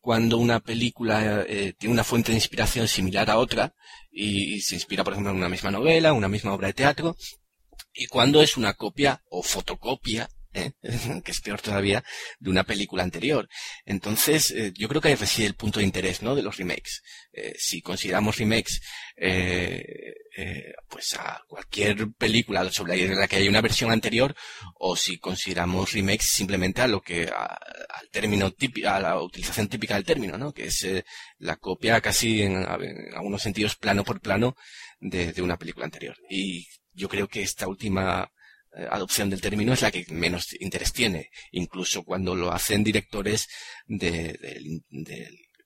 cuando una película tiene una fuente de inspiración similar a otra y, se inspira, por ejemplo, en una misma novela, una misma obra de teatro, y cuando es una copia o fotocopia ¿eh? que es peor todavía, de una película anterior. Entonces, eh, yo creo que ahí reside el punto de interés, ¿no? De los remakes. Eh, si consideramos remakes, pues a cualquier película sobre la que hay una versión anterior, o si consideramos remakes simplemente a lo que, al término típico, a la utilización típica del término, ¿no? Que es la copia casi en, algunos sentidos plano por plano de, de una película anterior. Y yo creo que esta última eh, adopción del término es la que menos interés tiene, incluso cuando lo hacen directores del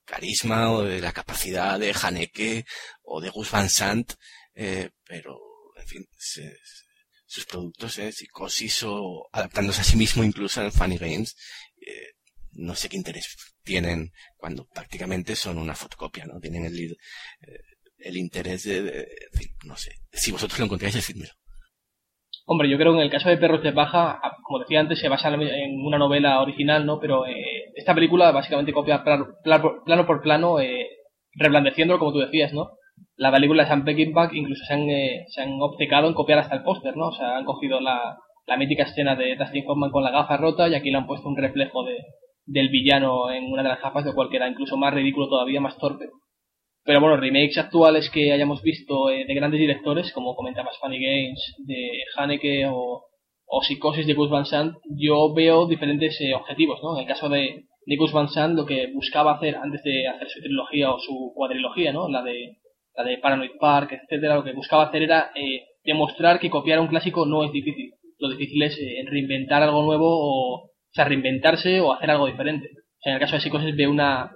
carisma o de la capacidad de Haneke o de Gus Van Sant, eh, pero, en fin, sus productos, eh, Psicosis o adaptándose a sí mismo incluso en Funny Games, eh, no sé qué interés tienen cuando prácticamente son una fotocopia, ¿no? Tienen el, el interés de, no sé, si vosotros lo encontráis, decídmelo. Hombre, yo creo que en el caso de Perros de Paja, como decía antes, se basa en una novela original, ¿no? Pero eh, esta película básicamente copia plano, por plano, eh, reblandeciéndolo, como tú decías, ¿no? La película de Sam Peckinpah incluso se han, eh, se han obcecado en copiar hasta el póster, ¿no? O sea, han cogido la, la mítica escena de Dustin Hoffman con la gafa rota y aquí le han puesto un reflejo de, del villano en una de las gafas, de cualquiera incluso más ridículo todavía, más torpe. Pero bueno, remakes actuales que hayamos visto eh, de grandes directores, como comentabas Funny Games, de Haneke o, o Psicosis de Gus Van Sant, yo veo diferentes eh, objetivos, ¿no? En el caso de, de Gus Van Sant, lo que buscaba hacer antes de hacer su trilogía o su cuadrilogía, ¿no? La de, la de Paranoid Park, etcétera, lo que buscaba hacer era eh, demostrar que copiar un clásico no es difícil. Lo difícil es reinventar algo nuevo o, o sea, reinventarse o hacer algo diferente. O sea, en el caso de Psicosis veo una,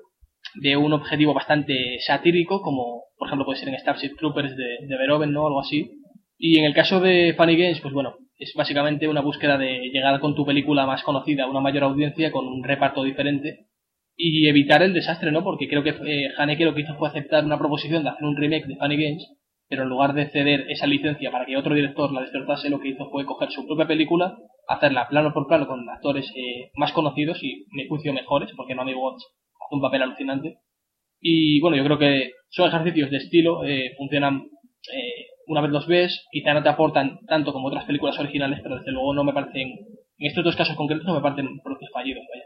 de un objetivo bastante satírico, como por ejemplo puede ser en Starship Troopers de, de Verhoeven, ¿no? Algo así. Y en el caso de Funny Games, pues bueno, es básicamente una búsqueda de llegar con tu película más conocida a una mayor audiencia con un reparto diferente y evitar el desastre, ¿no? Porque creo que eh, Haneke lo que hizo fue aceptar una proposición de hacer un remake de Funny Games, pero en lugar de ceder esa licencia para que otro director la destrozase, lo que hizo fue coger su propia película, hacerla plano por plano con actores eh, más conocidos y, me juicio, mejores, porque no hay Watts un papel alucinante. Y bueno, yo creo que son ejercicios de estilo, eh, funcionan eh, una vez los ves, quizá no te aportan tanto como otras películas originales, pero desde luego no me parecen, en estos dos casos concretos no me parecen productos fallidos, vaya.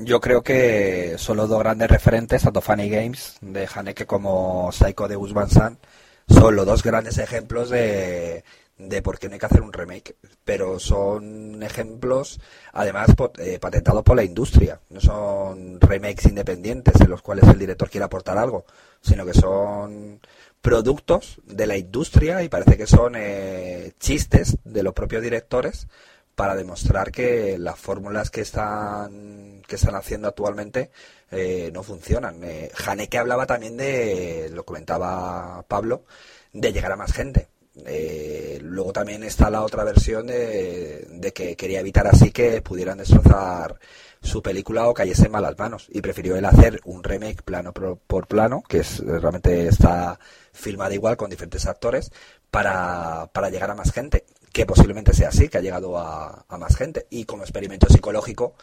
Yo creo que son los dos grandes referentes, tanto Funny Games de Haneke como Psycho de Gus Van Sant, son los dos grandes ejemplos de, de por qué no hay que hacer un remake, pero son ejemplos además eh, patentados por la industria, no son remakes independientes en los cuales el director quiere aportar algo, sino que son productos de la industria y parece que son eh, chistes de los propios directores para demostrar que las fórmulas que están que están haciendo actualmente eh, no funcionan. Eh, Haneke hablaba también de, lo comentaba Pablo, de llegar a más gente eh, luego también está la otra versión de, que quería evitar así que pudieran destrozar su película o cayese mal las manos. Y prefirió él hacer un remake plano por, plano que es realmente está filmada igual con diferentes actores para, para llegar a más gente que posiblemente sea así que ha llegado a más gente. Y como experimento psicológico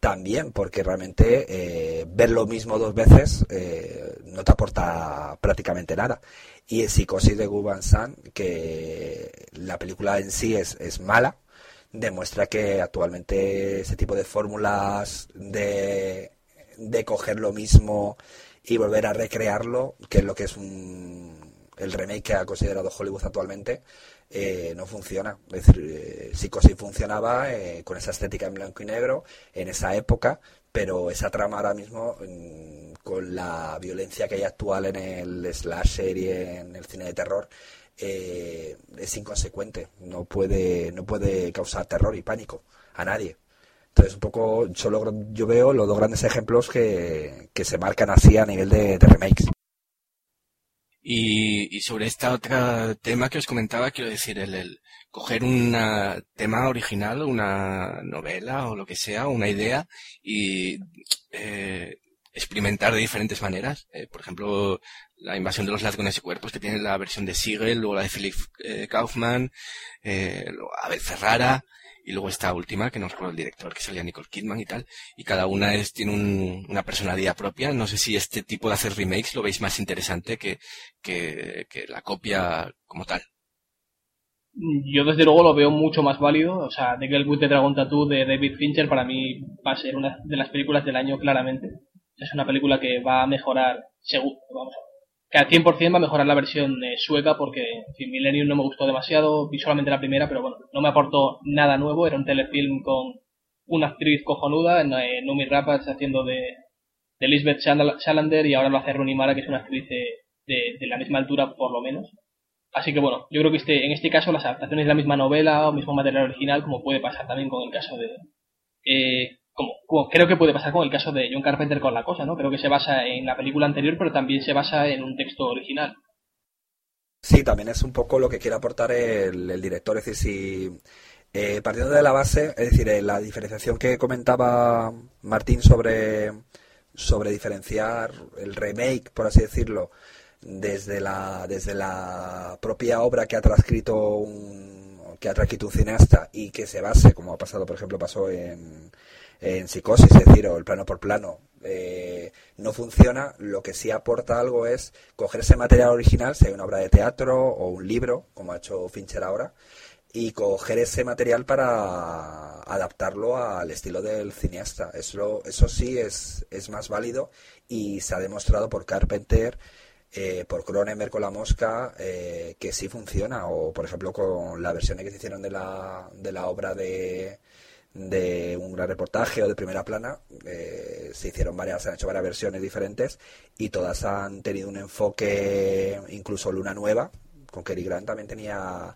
también, porque realmente eh, ver lo mismo dos veces eh, no te aporta prácticamente nada. Y en Psicosis de Guban San, que la película en sí es, es mala, demuestra que actualmente ese tipo de fórmulas de, de coger lo mismo y volver a recrearlo, que es lo que es un, el remake que ha considerado Hollywood actualmente, eh, no funciona. Es decir, eh, Psicosis funcionaba eh, con esa estética en blanco y negro en esa época, pero esa trama ahora mismo, mm, con la violencia que hay actual en el slasher y en el cine de terror, es inconsecuente. No puede, no puede causar terror y pánico a nadie. Entonces, un poco, yo, yo veo los dos grandes ejemplos que, que se marcan así a nivel de remakes. Y, y sobre este otro tema que os comentaba, quiero decir, el, coger un tema original, una novela o lo que sea, una idea y eh, experimentar de diferentes maneras. Eh, por ejemplo, la invasión de los ladrones y cuerpos que tiene la versión de Siegel, luego la de Philip eh, Kaufman, eh, Abel Ferrara, y luego esta última, que no recuerdo el director, que salía Nicole Kidman y tal, y cada una es, tiene un, una personalidad propia. No sé si este tipo de hacer remakes lo veis más interesante que, que, que la copia como tal. Yo desde luego lo veo mucho más válido, o sea, The Girl with the Dragon Tattoo de David Fincher para mí va a ser una de las películas del año claramente. Es una película que va a mejorar, seguro, vamos, que al 100% va a mejorar la versión eh, sueca porque en Millennium no me gustó demasiado, visualmente la primera, pero bueno, no me aportó nada nuevo, era un telefilm con una actriz cojonuda, eh, Numi Rapace haciendo de, de Lisbeth Salander y ahora lo hace Rooney Mara que es una actriz de, de, la misma altura por lo menos. Así que bueno, yo creo que este, en este caso las adaptaciones de la misma novela o mismo material original, como puede pasar también con el caso de, eh, como, creo que puede pasar con el caso de John Carpenter con la cosa, ¿no? Creo que se basa en la película anterior, pero también se basa en un texto original. Sí, también es un poco lo que quiere aportar el, director, es decir, si eh, partiendo de la base, es decir, eh, la diferenciación que comentaba Martín sobre, sobre diferenciar el remake, por así decirlo, desde la, desde la propia obra que ha transcrito un que ha transcrito un cineasta y que se base, como ha pasado, por ejemplo, pasó en, en psicosis, es decir, o el plano por plano, eh, no funciona, lo que sí aporta algo es coger ese material original, sea una obra de teatro o un libro, como ha hecho Fincher ahora, y coger ese material para adaptarlo al estilo del cineasta. Eso, eso sí es, es más válido y se ha demostrado por Carpenter, eh, por Cronenberg con La Mosca, eh, que sí funciona. O, por ejemplo, con la versión que se hicieron de la, de la obra de, de un gran reportaje o de primera plana. Eh, se hicieron varias, se han hecho varias versiones diferentes y todas han tenido un enfoque, incluso Luna Nueva, con Kerry Grant también tenía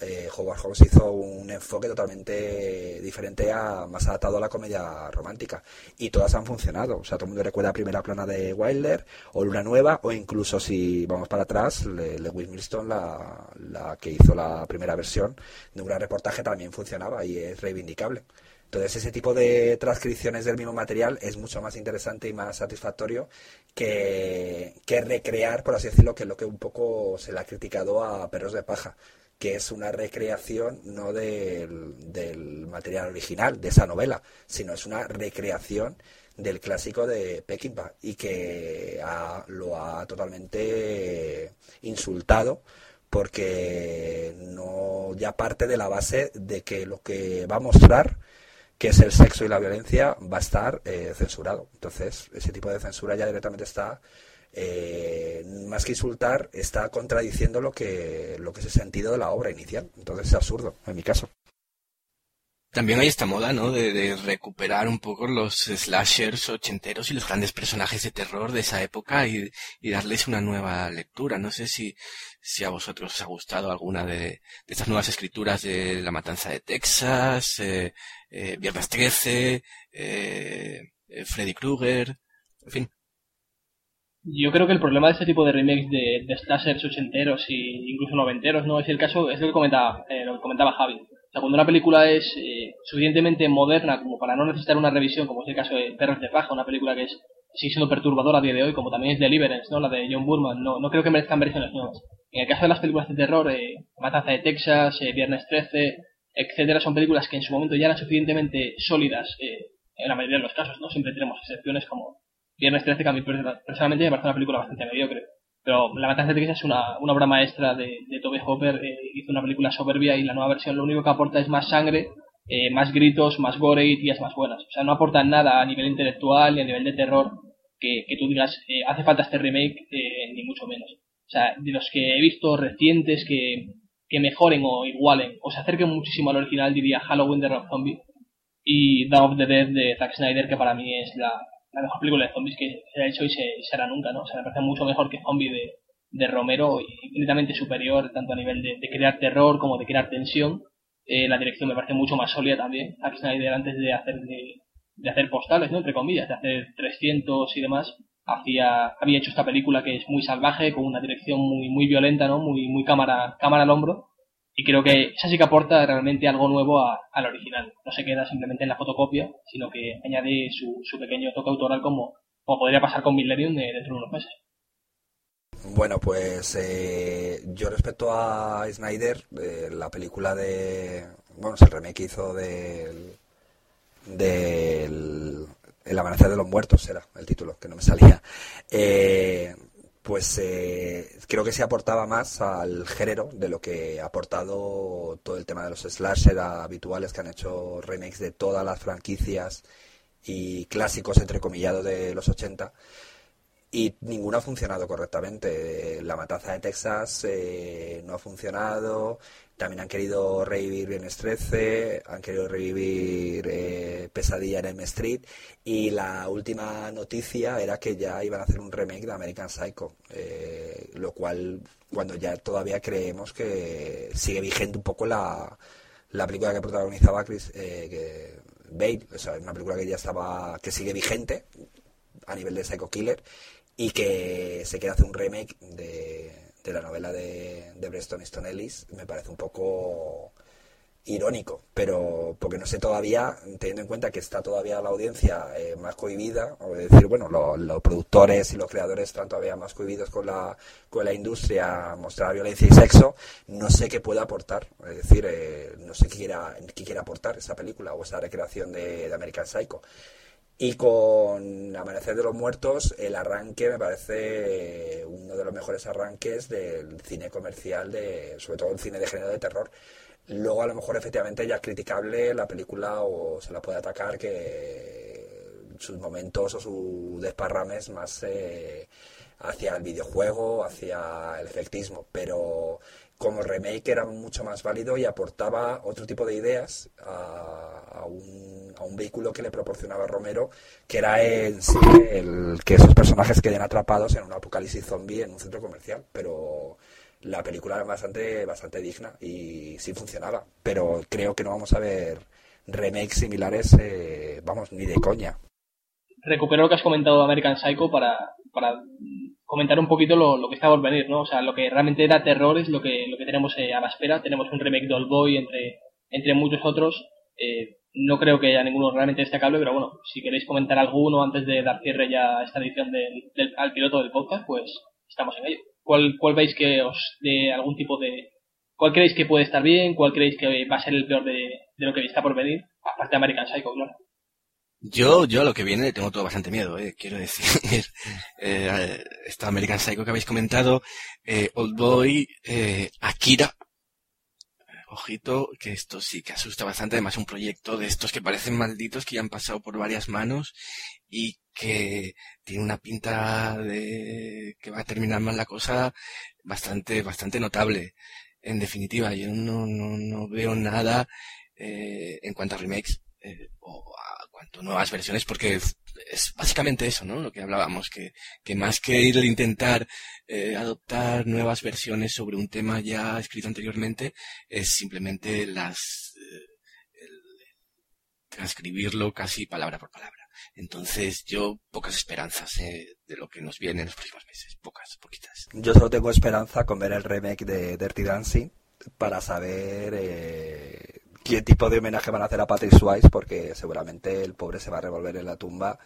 eh, Howard Hawks hizo un enfoque totalmente diferente a más adaptado a la comedia romántica. Y todas han funcionado. O sea todo el mundo recuerda primera plana de Wilder o Luna Nueva o incluso si vamos para atrás Lewis Milestone la, la que hizo la primera versión de un gran reportaje también funcionaba y es reivindicable. Entonces ese tipo de transcripciones del mismo material es mucho más interesante y más satisfactorio que, que recrear, por así decirlo, que es lo que un poco se le ha criticado a Perros de Paja, que es una recreación no del, material original, de esa novela, sino es una recreación del clásico de Peckinpah y que lo ha totalmente insultado porque no ya parte de la base de que lo que va a mostrar que es el sexo y la violencia va a estar eh, censurado. Entonces ese tipo de censura ya directamente está eh, más que insultar, está contradiciendo lo que, lo que es el sentido de la obra inicial. Entonces es absurdo, en mi caso. También hay esta moda, ¿no? De, recuperar un poco los slashers ochenteros y los grandes personajes de terror de esa época y, darles una nueva lectura. No sé si, si a vosotros os ha gustado alguna de, estas nuevas escrituras de La Matanza de Texas, eh, eh, Viernes 13, eh, Freddy Krueger, en fin. Yo creo que el problema de este tipo de remakes de, de slashers ochenteros y incluso noventeros, ¿no? Es el caso, es lo que comentaba, eh, lo que comentaba Javi. O sea, cuando una película es eh, suficientemente moderna como para no necesitar una revisión, como es el caso de Perros de Paja, una película que es sigue siendo perturbadora a día de hoy, como también es Deliverance, ¿no? La de John Burman, no, no creo que merezcan versiones nuevas. En el caso de las películas de terror, eh, Matanza de Texas, eh, Viernes 13, etcétera, son películas que en su momento ya eran suficientemente sólidas, eh, en la mayoría de los casos, ¿no? Siempre tenemos excepciones como Viernes 13, que a mí personalmente me parece una película bastante mediocre. Pero La Matanza de Texas es una, obra maestra de, de Toby Hopper. Eh, hizo una película soberbia y la nueva versión lo único que aporta es más sangre, eh, más gritos, más gore y tías más buenas. O sea, no aporta nada a nivel intelectual ni a nivel de terror que, que tú digas, eh, hace falta este remake, ni mucho menos. O sea, de los que he visto recientes que, que mejoren o igualen o se acerquen muchísimo al original, diría Halloween de Rob Zombie y Dawn of the Dead de Zack Snyder, que para mí es la, la mejor película de zombies que se ha hecho y se, será nunca, ¿no? O sea, me parece mucho mejor que Zombie de, de Romero, infinitamente superior, tanto a nivel de, crear terror como de crear tensión. Eh, la dirección me parece mucho más sólida también. Zack Snyder antes de hacer de, de, hacer postales, ¿no? Entre comillas, de hacer 300 y demás, hacía, había hecho esta película que es muy salvaje, con una dirección muy, muy violenta, ¿no? Muy, muy cámara, cámara al hombro y creo que esa sí que aporta realmente algo nuevo al original. No se queda simplemente en la fotocopia, sino que añade su, su pequeño toque autoral como, podría pasar con Millennium dentro de unos meses. Bueno, pues eh, yo respecto a Snyder, eh, la película de. Bueno, el remake que hizo del. del. El Amanecer de los Muertos era el título, que no me salía. Eh, pues eh, creo que se aportaba más al género de lo que ha aportado todo el tema de los slasher habituales que han hecho remakes de todas las franquicias y clásicos entrecomillados de los 80 y ninguno ha funcionado correctamente. La matanza de Texas eh, no ha funcionado, también han querido revivir Viernes 13, han querido revivir eh, Pesadilla en M Street y la última noticia era que ya iban a hacer un remake de American Psycho, eh, lo cual cuando ya todavía creemos que sigue vigente un poco la, la película que protagonizaba Chris eh, Bale, sea, una película que ya estaba, que sigue vigente a nivel de Psycho Killer y que se quiere hacer un remake de de la novela de, de Breston Easton Ellis me parece un poco irónico, pero porque no sé todavía, teniendo en cuenta que está todavía la audiencia eh, más cohibida, o decir, bueno, los productores y los creadores están todavía más cohibidos con la, con la industria, mostrar violencia y sexo, no sé qué puede aportar, es decir, eh, no sé qué quiera, qué quiere aportar esa película o esa recreación de American Psycho. Y con Amanecer de los Muertos, el arranque me parece uno de los mejores arranques del cine comercial, de, sobre todo el cine de género de terror. Luego a lo mejor efectivamente ya es criticable la película o se la puede atacar que sus momentos o sus desparrames más eh, hacia el videojuego, hacia el efectismo, pero como remake era mucho más válido y aportaba otro tipo de ideas a, un, a un, vehículo que le proporcionaba Romero, que era en sí el que esos personajes queden atrapados en un apocalipsis zombie en un centro comercial, pero la película era bastante, bastante digna y sí funcionaba, pero creo que no vamos a ver remakes similares, eh, vamos, ni de coña. Recupero lo que has comentado de American Psycho para, para comentar un poquito lo, lo, que está por venir, ¿no? O sea, lo que realmente era terror es lo que, lo que tenemos eh, a la espera. Tenemos un remake de Old Boy entre, entre muchos otros. Eh, no creo que haya ninguno realmente destacable, pero bueno, si queréis comentar alguno antes de dar cierre ya a esta edición del, del, al piloto del podcast, pues estamos en ello. ¿Cuál, ¿Cuál veis que os dé algún tipo de... ¿Cuál creéis que puede estar bien? ¿Cuál creéis que va a ser el peor de lo que está por venir? Aparte de American Psycho, claro. Yo, yo a lo que viene le tengo todo bastante miedo, eh, quiero decir. eh, esta American Psycho que habéis comentado, eh, Old Boy, eh, Akira. Ojito, que esto sí que asusta bastante. Además, un proyecto de estos que parecen malditos, que ya han pasado por varias manos y que tiene una pinta de que va a terminar mal la cosa bastante, bastante notable. En definitiva, yo no, no, no veo nada eh, en cuanto a remakes eh, o nuevas versiones porque es, básicamente eso, ¿no? Lo que hablábamos, que, que más que ir a intentar eh, adoptar nuevas versiones sobre un tema ya escrito anteriormente, es simplemente las eh, transcribirlo casi palabra por palabra. Entonces yo pocas esperanzas eh, de lo que nos viene en los próximos meses, pocas, poquitas. Yo solo tengo esperanza con ver el remake de Dirty Dancing para saber qué tipo de homenaje van a hacer a Patrick Swayze porque seguramente el pobre se va a revolver en la tumba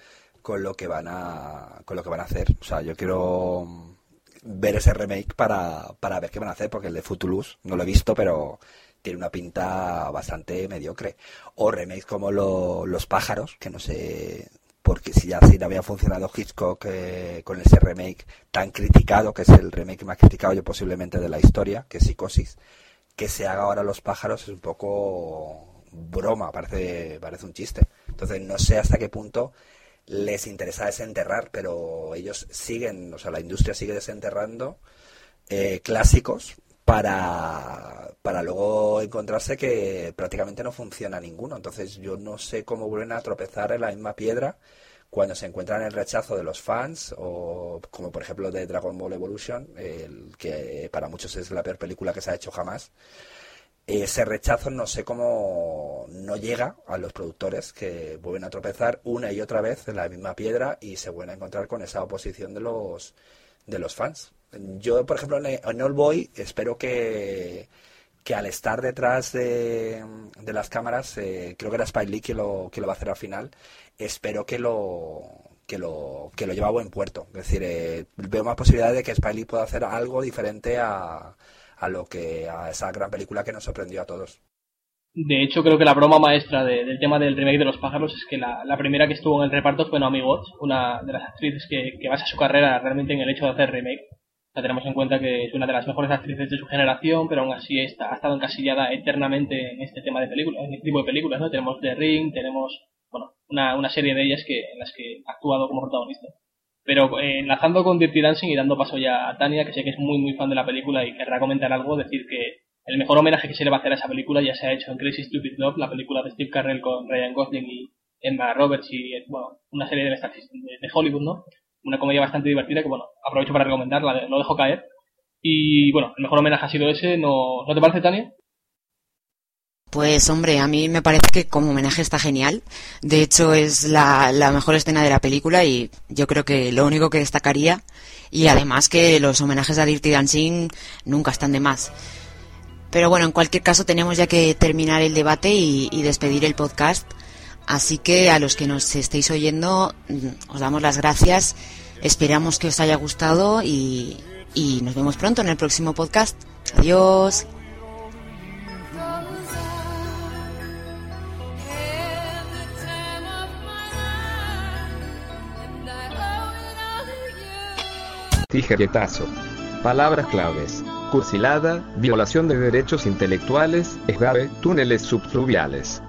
con lo que van a con lo que van a hacer. O sea yo quiero ver ese remake para, para ver qué van a hacer porque el de Footloose no lo he visto pero tiene una pinta bastante mediocre. O remakes como los pájaros que no sé porque si ya si no había funcionado Hitchcock eh, con ese remake tan criticado que es el remake más criticado yo posiblemente de la historia que es Psicosis que se haga ahora los pájaros es un poco broma, parece, parece un chiste. Entonces no sé hasta qué punto les interesa desenterrar, pero ellos siguen, o sea, la industria sigue desenterrando eh, clásicos para, para luego encontrarse que prácticamente no funciona ninguno. Entonces yo no sé cómo vuelven a tropezar en la misma piedra cuando se encuentran el rechazo de los fans, o como por ejemplo de Dragon Ball Evolution, el que para muchos es la peor película que se ha hecho jamás, ese rechazo no sé cómo no llega a los productores que vuelven a tropezar una y otra vez en la misma piedra y se vuelven a encontrar con esa oposición de los de los fans. Yo, por ejemplo, en All Boy espero que que al estar detrás de, las cámaras, eh, creo que era Spike Lee que lo, que lo va a hacer al final, espero que lo que lo que lo lleve a buen puerto. Es decir, eh, veo más posibilidades de que Spike Lee pueda hacer algo diferente a, lo que a esa gran película que nos sorprendió a todos. De hecho, creo que la broma maestra del tema del remake de Los pájaros es que la, la, primera que estuvo en el reparto fue Naomi Watts, una de las actrices que, que basa su carrera realmente en el hecho de hacer remake tenemos en cuenta que es una de las mejores actrices de su generación, pero aún así está, ha estado encasillada eternamente en este tema de películas, en este tipo de películas, ¿no? Tenemos The Ring, tenemos, bueno, una, serie de ellas que, en las que ha actuado como protagonista. Pero eh, enlazando con Dirty Dancing y dando paso ya a Tania, que sé que es muy muy fan de la película y querrá comentar algo, decir que el mejor homenaje que se le va a hacer a esa película ya se ha hecho en Crazy Stupid Love, la película de Steve Carell con Ryan Gosling y Emma Roberts y, bueno, una serie de, de Hollywood, ¿no? Una comedia bastante divertida que, bueno, aprovecho para recomendarla, lo dejo caer. Y bueno, el mejor homenaje ha sido ese, ¿no, ¿no te parece, Tania? Pues hombre, a mí me parece que como homenaje está genial. De hecho, es la, la, mejor escena de la película y yo creo que lo único que destacaría, y además que los homenajes a Dirty Dancing nunca están de más. Pero bueno, en cualquier caso tenemos ya que terminar el debate y, y despedir el podcast. Así que a los que nos estéis oyendo, mm, os damos las gracias. Esperamos que os haya gustado y, y nos vemos pronto en el próximo podcast. Adiós. Tijeretazo. Palabras claves cursilada, violación de derechos intelectuales, esgave, túneles subfluviales.